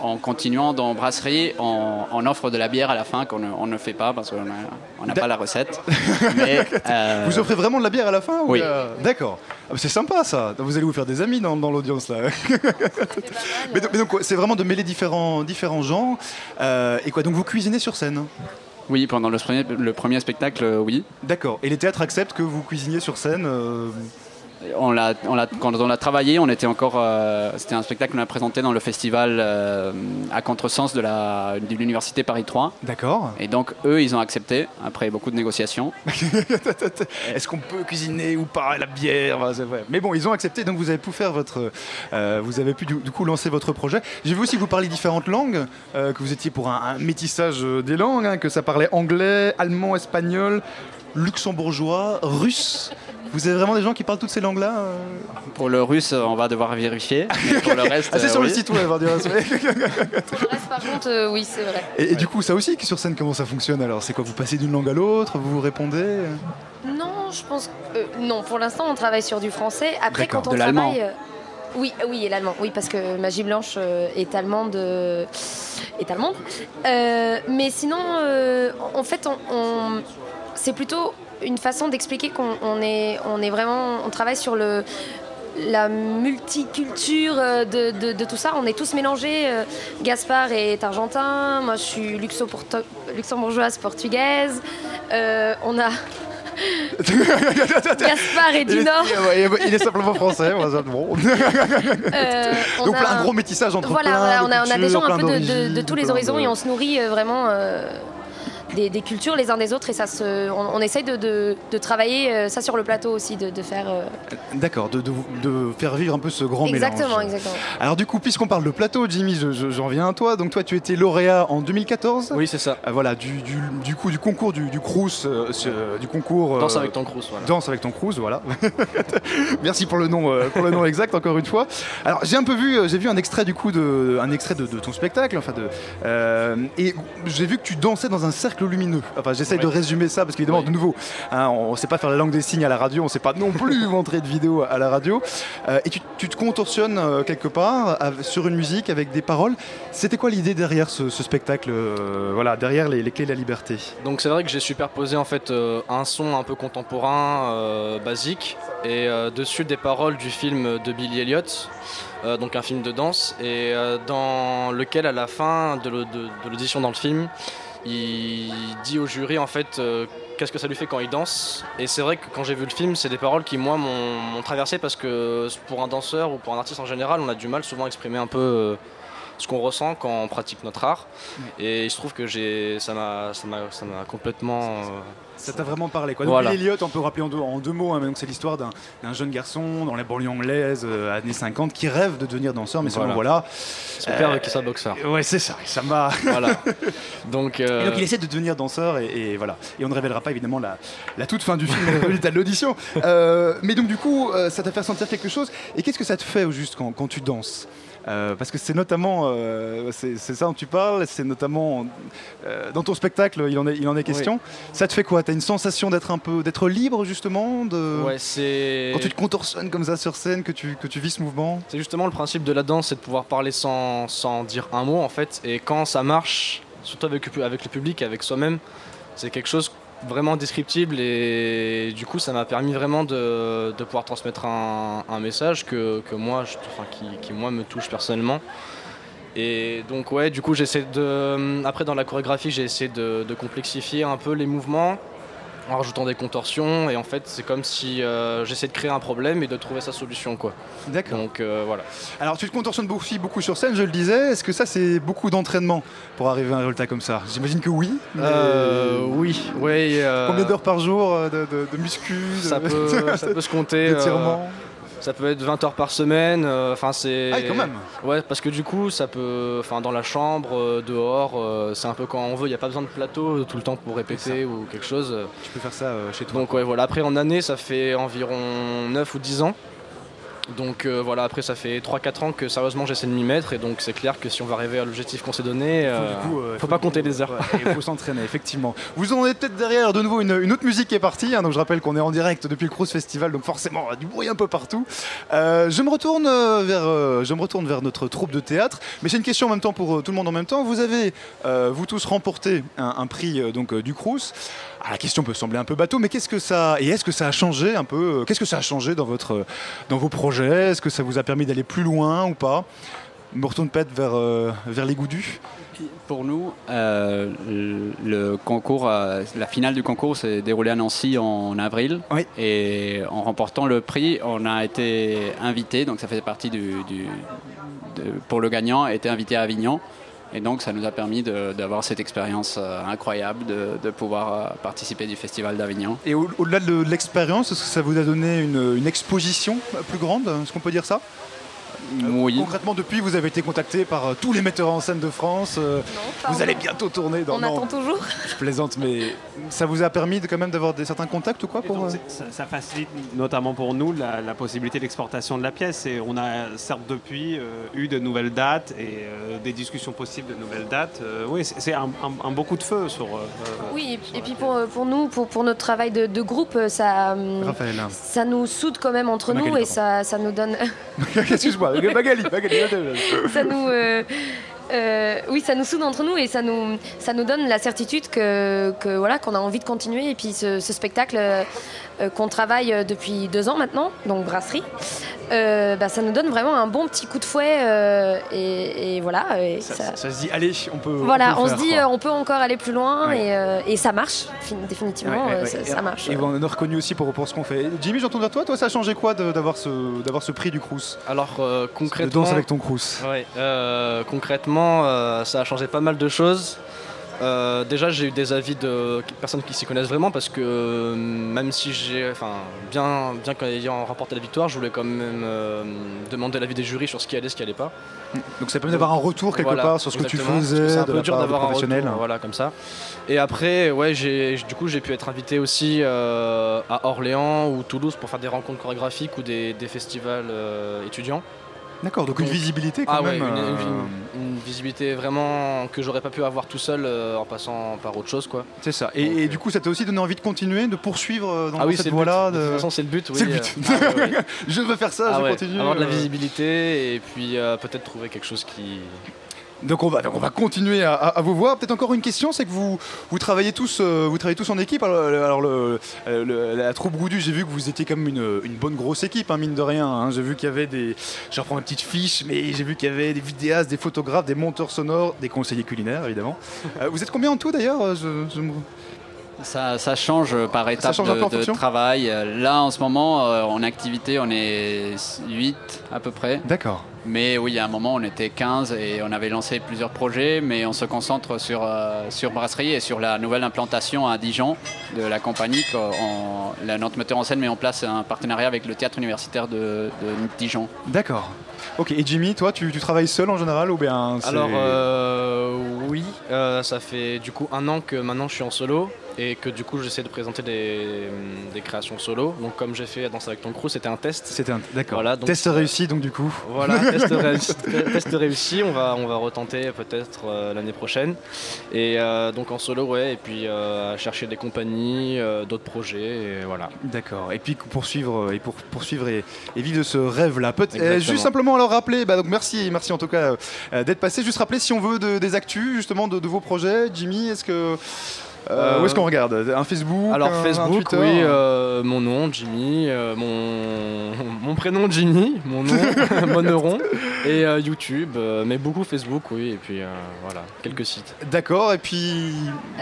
en continuant dans Brasserie, on, on offre de la bière à la fin qu'on ne, on ne fait pas parce qu'on n'a on n'a pas la recette. Mais, euh, Vous offrez vraiment de la bière à la fin ou oui. euh, D'accord. Ah, c'est sympa ça. Vous allez vous faire des amis dans, dans l'audience là. mais, donc- mais donc, quoi, c'est vraiment de mêler différents, différents genres. Euh, et quoi Donc vous cuisinez sur scène? Oui, pendant le premier, le premier spectacle, euh, oui. D'accord. Et les théâtres acceptent que vous cuisiniez sur scène euh, On l'a, quand on l'a travaillé, on était encore. euh, c'était un spectacle qu'on a présenté dans le festival euh, à contresens de, la, de l'université Paris 3. D'accord. Et donc, eux, ils ont accepté, après beaucoup de négociations. Est-ce qu'on peut cuisiner ou pas la bière? Mais bon, ils ont accepté, donc vous avez pu faire votre, euh, vous avez pu du, du coup lancer votre projet. J'ai vu aussi que vous parliez différentes langues, que vous étiez pour un, un métissage des langues, hein, que ça parlait anglais, allemand, espagnol, luxembourgeois, russe. Vous avez vraiment des gens qui parlent toutes ces langues-là euh? Pour le russe, on va devoir vérifier. Mais pour le reste. Ah, c'est euh, sur le site web, hein, direct. Par contre, euh, oui, c'est vrai. et, et du coup, ça aussi, sur scène, comment ça fonctionne alors? C'est quoi Vous passez d'une langue à l'autre Vous vous répondez? Non, je pense que. euh, non, pour l'instant, on travaille sur du français. Après, quand on De travaille. euh, oui, euh, oui, et l'allemand. Oui, parce que Magie Blanche euh, est allemande. euh, est allemande. Euh, mais sinon, euh, en fait, on, on- c'est plutôt une façon d'expliquer qu'on on est, on est vraiment. On travaille sur le la multiculture euh, de, de- de tout ça. On est tous mélangés. euh, Gaspard est argentin, moi je suis luxembourgeoise portugaise. Euh, on a. Gaspard est du il est, Nord. il est simplement français. bon. Euh, Donc plein- un gros métissage entre voilà, plein voilà, de on, a, on a des gens un peu de, de- de tous les horizons de- et on se nourrit vraiment euh, des, des cultures les uns des autres et ça se, on, on essaye de, de- de travailler euh, ça sur le plateau aussi, de, de faire. euh, D'accord, de, de- de faire vivre un peu ce grand exactement, mélange. exactement. Alors du coup, puisqu'on parle de plateau, Jimmy, je- je- j'en viens à toi. Donc toi, tu étais lauréat en 2014. Oui, c'est ça. voilà, du, du, du coup du concours du, du Crous, euh, ce- du concours. Danse avec ton Crous, voilà. Danse avec ton Crous, voilà. Merci pour le nom, euh, pour le nom exact encore une fois. Alors j'ai un peu vu, j'ai vu un extrait du coup de, un extrait de, de ton spectacle, enfin de, euh, et j'ai vu que tu dansais dans un cercle cercle lumineux. Enfin, j'essaye de résumer ça parce qu'évidemment, de nouveau, hein, on ne sait pas faire la langue des signes à la radio, on ne sait pas non plus montrer de vidéo à la radio. Euh, et tu, tu te contorsionnes euh, quelque part sur une musique avec des paroles. C'était quoi l'idée derrière ce, ce spectacle euh, Voilà, derrière les, les clés de la liberté? Donc c'est vrai que j'ai superposé en fait euh, un son un peu contemporain, euh, basique, et euh, dessus des paroles du film de Billy Elliot, euh, donc un film de danse, et euh, dans lequel à la fin de l'audition dans le film, il dit au jury en fait euh, qu'est-ce que ça lui fait quand il danse. Et c'est vrai que quand j'ai vu le film, c'est des paroles qui moi m'ont traversé parce que pour un danseur ou pour un artiste en général, on a du mal souvent à exprimer un peu euh, ce qu'on ressent quand on pratique notre art. Et il se trouve que j'ai, ça m'a, ça m'a, ça m'a complètement. Euh, Ça t'a vraiment parlé quoi. Donc Voilà. On peut rappeler en deux, en deux mots, hein, donc c'est l'histoire d'un jeune garçon dans la banlieue anglaise, euh, années 50, qui rêve de devenir danseur, mais Voilà. voilà. Son père veut qu'il soit boxeur. Ouais, c'est ça, ça m'a. Voilà. Donc, euh, Et donc il essaie de devenir danseur et, et voilà. Et on ne révélera pas évidemment la, la toute fin du film, le résultat de l'audition. Euh, mais donc du coup, euh, ça t'a fait sentir quelque chose. Et qu'est-ce que ça te fait au juste quand, quand tu danses? Euh, parce que c'est notamment, euh, c'est ça dont tu parles, c'est notamment euh, dans ton spectacle, il en est, il en est question. Ça te fait quoi? T'as une sensation d'être un peu, d'être libre justement, de Ouais, c'est. quand tu te contorsionnes comme ça sur scène, que tu, que tu vis ce mouvement? C'est justement le principe de la danse, c'est de pouvoir parler sans, sans dire un mot en fait. Et quand ça marche, surtout avec, avec le public, avec soi-même, c'est quelque chose vraiment descriptible et du coup ça m'a permis vraiment de, de pouvoir transmettre un, message que, que moi, je- enfin, qui, qui moi me touche personnellement. Et donc ouais, du coup j'essaie de... Après dans la chorégraphie j'ai essayé de complexifier un peu les mouvements en rajoutant des contorsions et en fait c'est comme si euh, j'essaie de créer un problème et de trouver sa solution quoi. D'accord. Donc euh, voilà. Alors tu te contorsionnes beaucoup, beaucoup sur scène, je le disais. Est-ce que ça c'est beaucoup d'entraînement pour arriver à un résultat comme ça? J'imagine que oui. mais- Euh, oui, oui. euh, Combien d'heures par jour euh, de, de, de muscu de- ça peut, ça peut se compter. euh, ça peut être 20 heures par semaine. euh, Enfin c'est. Ah quand même. Ouais, parce que du coup ça peut, enfin dans la chambre, euh, dehors, euh, c'est un peu quand on veut. Il n'y a pas besoin de plateau tout le temps pour répéter ou quelque chose. Tu peux faire ça chez toi. Donc ouais, voilà. Après en année ça fait environ 9 ou 10 ans. Donc euh, voilà, après ça fait 3-4 ans que sérieusement j'essaie de m'y mettre et donc c'est clair que si on va arriver à l'objectif qu'on s'est donné, euh, du coup, euh, faut pas compter les heures. Ouais, Il faut s'entraîner, effectivement. Vous en avez peut-être derrière de nouveau une, une autre musique qui est partie. hein, donc je rappelle qu'on est en direct depuis le Cruise Festival, donc forcément du bruit un peu partout. Euh, je me retourne euh, vers, euh, je me retourne vers notre troupe de théâtre. Mais c'est une question en même temps pour euh, tout le monde en même temps. Vous avez, euh, vous tous, remporté un, un prix euh, donc euh, du Crous. Ah, la question peut sembler un peu bateau, mais qu'est-ce que ça et est-ce que ça a changé un peu euh, Qu'est-ce que ça a changé dans votre, dans vos projets? Est-ce que ça vous a permis d'aller plus loin ou pas? Me retourne peut-être vers, euh, vers les Goudus. Pour nous, euh, le concours, euh, la finale du concours s'est déroulée à Nancy en avril. Et en remportant le prix, on a été invité, donc ça faisait partie du, du- de- pour le gagnant, été invité à Avignon. Et donc ça nous a permis d'avoir cette expérience euh, incroyable de, pouvoir euh, participer du Festival d'Avignon. Et au- au-delà de l'expérience, est-ce que ça vous a donné une, une exposition plus grande? Est-ce qu'on peut dire ça? Oui. Concrètement, depuis, vous avez été contacté par euh, tous les metteurs en scène de France. euh, vous allez bientôt tourner dans. On non, attend toujours. Je plaisante, mais ça vous a permis de, quand même d'avoir des certains contacts ou quoi pour euh, Ça, ça facilite notamment pour nous la, la possibilité d'exportation de la pièce. Et on a certes depuis euh, eu de nouvelles dates et euh, des discussions possibles de nouvelles dates. Euh, oui, c'est un, un- un beau coup de feu sur. euh, Oui, et, et puis pour, pour nous, pour, pour notre travail de, de groupe, ça, Raphaël. ça nous soude quand même entre nous et ça, ça nous donne. Excuse-moi, Magali, Magali. ça nous. Euh, oui, ça nous soude entre nous et ça nous, ça nous donne la certitude que, que voilà qu'on a envie de continuer. Et puis ce, ce spectacle euh, euh, qu'on travaille depuis deux ans maintenant, donc brasserie, euh, bah, ça nous donne vraiment un bon petit coup de fouet euh, et, et voilà. et ça, ça- ça se dit, allez, on peut. voilà, peut on se dit quoi. on peut encore aller plus loin Ouais. et, euh, et ça marche fin- définitivement, Ouais, ouais, ouais. ça, marche. Et on est reconnu aussi pour, pour ce qu'on fait. Jimmy, j'entends vers toi, toi, ça a changé quoi d'avoir ce, d'avoir ce prix du Crous? Alors euh, De concrètement. danse avec ton Crous. Ouais, euh, euh, ça a changé pas mal de choses. Euh, déjà, j'ai eu des avis de personnes qui s'y connaissent vraiment parce que euh, même si j'ai, enfin, bien, bien qu'ayant remporté la victoire, je voulais quand même euh, demander l'avis des jurys sur ce qui allait, ce qui allait pas. Donc ça permet d'avoir un retour quelque Voilà, part sur ce que tu faisais, C'est un de peu dur d'avoir un retour, voilà, comme ça. Et après, ouais, j'ai, du coup, j'ai pu être invité aussi à Orléans ou Toulouse pour faire des rencontres chorégraphiques ou des, des festivals étudiants. D'accord, donc une visibilité quand ah même, Ouais, une, euh, une- une visibilité vraiment que j'aurais pas pu avoir tout seul euh, en passant par autre chose quoi. C'est ça. Et, et du coup, ça t'a aussi donné envie de continuer, de poursuivre euh, dans Ah oui, cette voie-là. De toute façon, c'est le but, oui. C'est le but. Euh, ah ouais, ouais. je veux faire ça, je continue. Avoir de la euh. visibilité et puis euh, peut-être trouver quelque chose qui. Donc on va, donc on va continuer à, à- à vous voir. Peut-être encore une question, c'est que vous, vous travaillez tous, euh, vous travaillez tous en équipe. Alors, le- alors le- euh, le- la troupe Goudu, j'ai vu que vous étiez même une, une bonne grosse équipe, hein, mine de rien. hein. J'ai vu qu'il y avait des, je reprends une petite fiche, mais j'ai vu qu'il y avait des vidéastes, des photographes, des monteurs sonores, des conseillers culinaires évidemment. Euh, vous êtes combien en tout d'ailleurs euh, je- je Ça, ça change par étape change de, de travail. Euh, Là, en ce moment, euh, en activité, on est 8 à peu près. D'accord. Mais oui, à un moment, on était 15 et on avait lancé plusieurs projets, mais on se concentre sur, euh, sur Brasserie et sur la nouvelle implantation à Dijon de la compagnie. on- la, notre metteur en scène met en place un partenariat avec le théâtre universitaire de, de Dijon. D'accord. Ok. Et Jimmy, toi, tu, tu travailles seul en général ou bien Alors euh, oui, euh, ça fait du coup un an que maintenant je suis en solo et que du coup j'essaie de présenter des, des créations solo. Donc comme j'ai fait à Danse avec ton crew, c'était un test. C'était un d'accord. Voilà, donc, Test réussi donc du coup. Voilà, test réussi, test réussi, on va, on va retenter peut-être euh, l'année prochaine. Et euh, donc en solo, ouais, et puis euh, chercher des compagnies, euh, d'autres projets, et voilà. D'accord. Et puis poursuivre et pour poursuivre et, et vivre de ce rêve-là. Peut Exactement. juste simplement alors rappeler. Bah, donc merci, merci en tout cas euh, d'être passé. Juste rappeler si on veut de- des actus justement de, de vos projets. Jimmy, est-ce que euh, où est-ce qu'on regarde? Un Facebook Alors un- un Facebook, Twitter oui, euh, mon nom, Jimmy, euh, mon, mon prénom, Jimmy, mon nom, Moneron, et euh, YouTube, euh, mais beaucoup Facebook, oui, et puis euh, voilà, quelques sites. D'accord. Et puis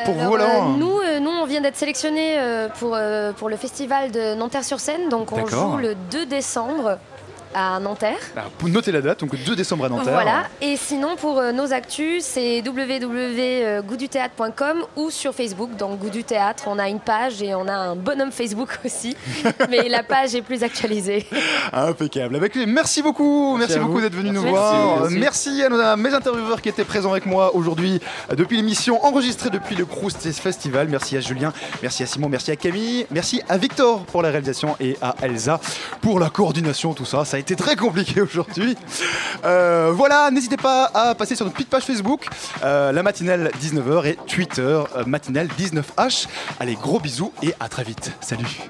pour Alors, vous alors euh, nous, euh, nous, on vient d'être sélectionnés euh, pour, euh, pour le festival de Nanterre-sur-Seine. Donc, on joue le 2 décembre à Nanterre. Bah, pour noter la date, donc 2 décembre à Nanterre. Voilà. Et sinon, pour euh, nos actus, c'est www.goûtduthéâtre.com ou sur Facebook. Donc, Goût du Théâtre, on a une page et on a un bonhomme Facebook aussi. Mais la page est plus actualisée. Impeccable. Avec lui, merci beaucoup, merci, beaucoup d'être venu nous Merci. voir. Merci. Merci à, nos- à mes intervieweurs qui étaient présents avec moi aujourd'hui euh, depuis l'émission enregistrée depuis le Proust Festival. Merci à Julien, merci à Simon, merci à Camille, merci à Victor pour la réalisation et à Elsa pour la coordination, tout ça. Ça a été très compliqué aujourd'hui. Euh, voilà, n'hésitez pas à passer sur notre petite page Facebook, euh, la matinale 19h et Twitter, euh, matinale 19h. Allez, gros bisous et à très vite. Salut.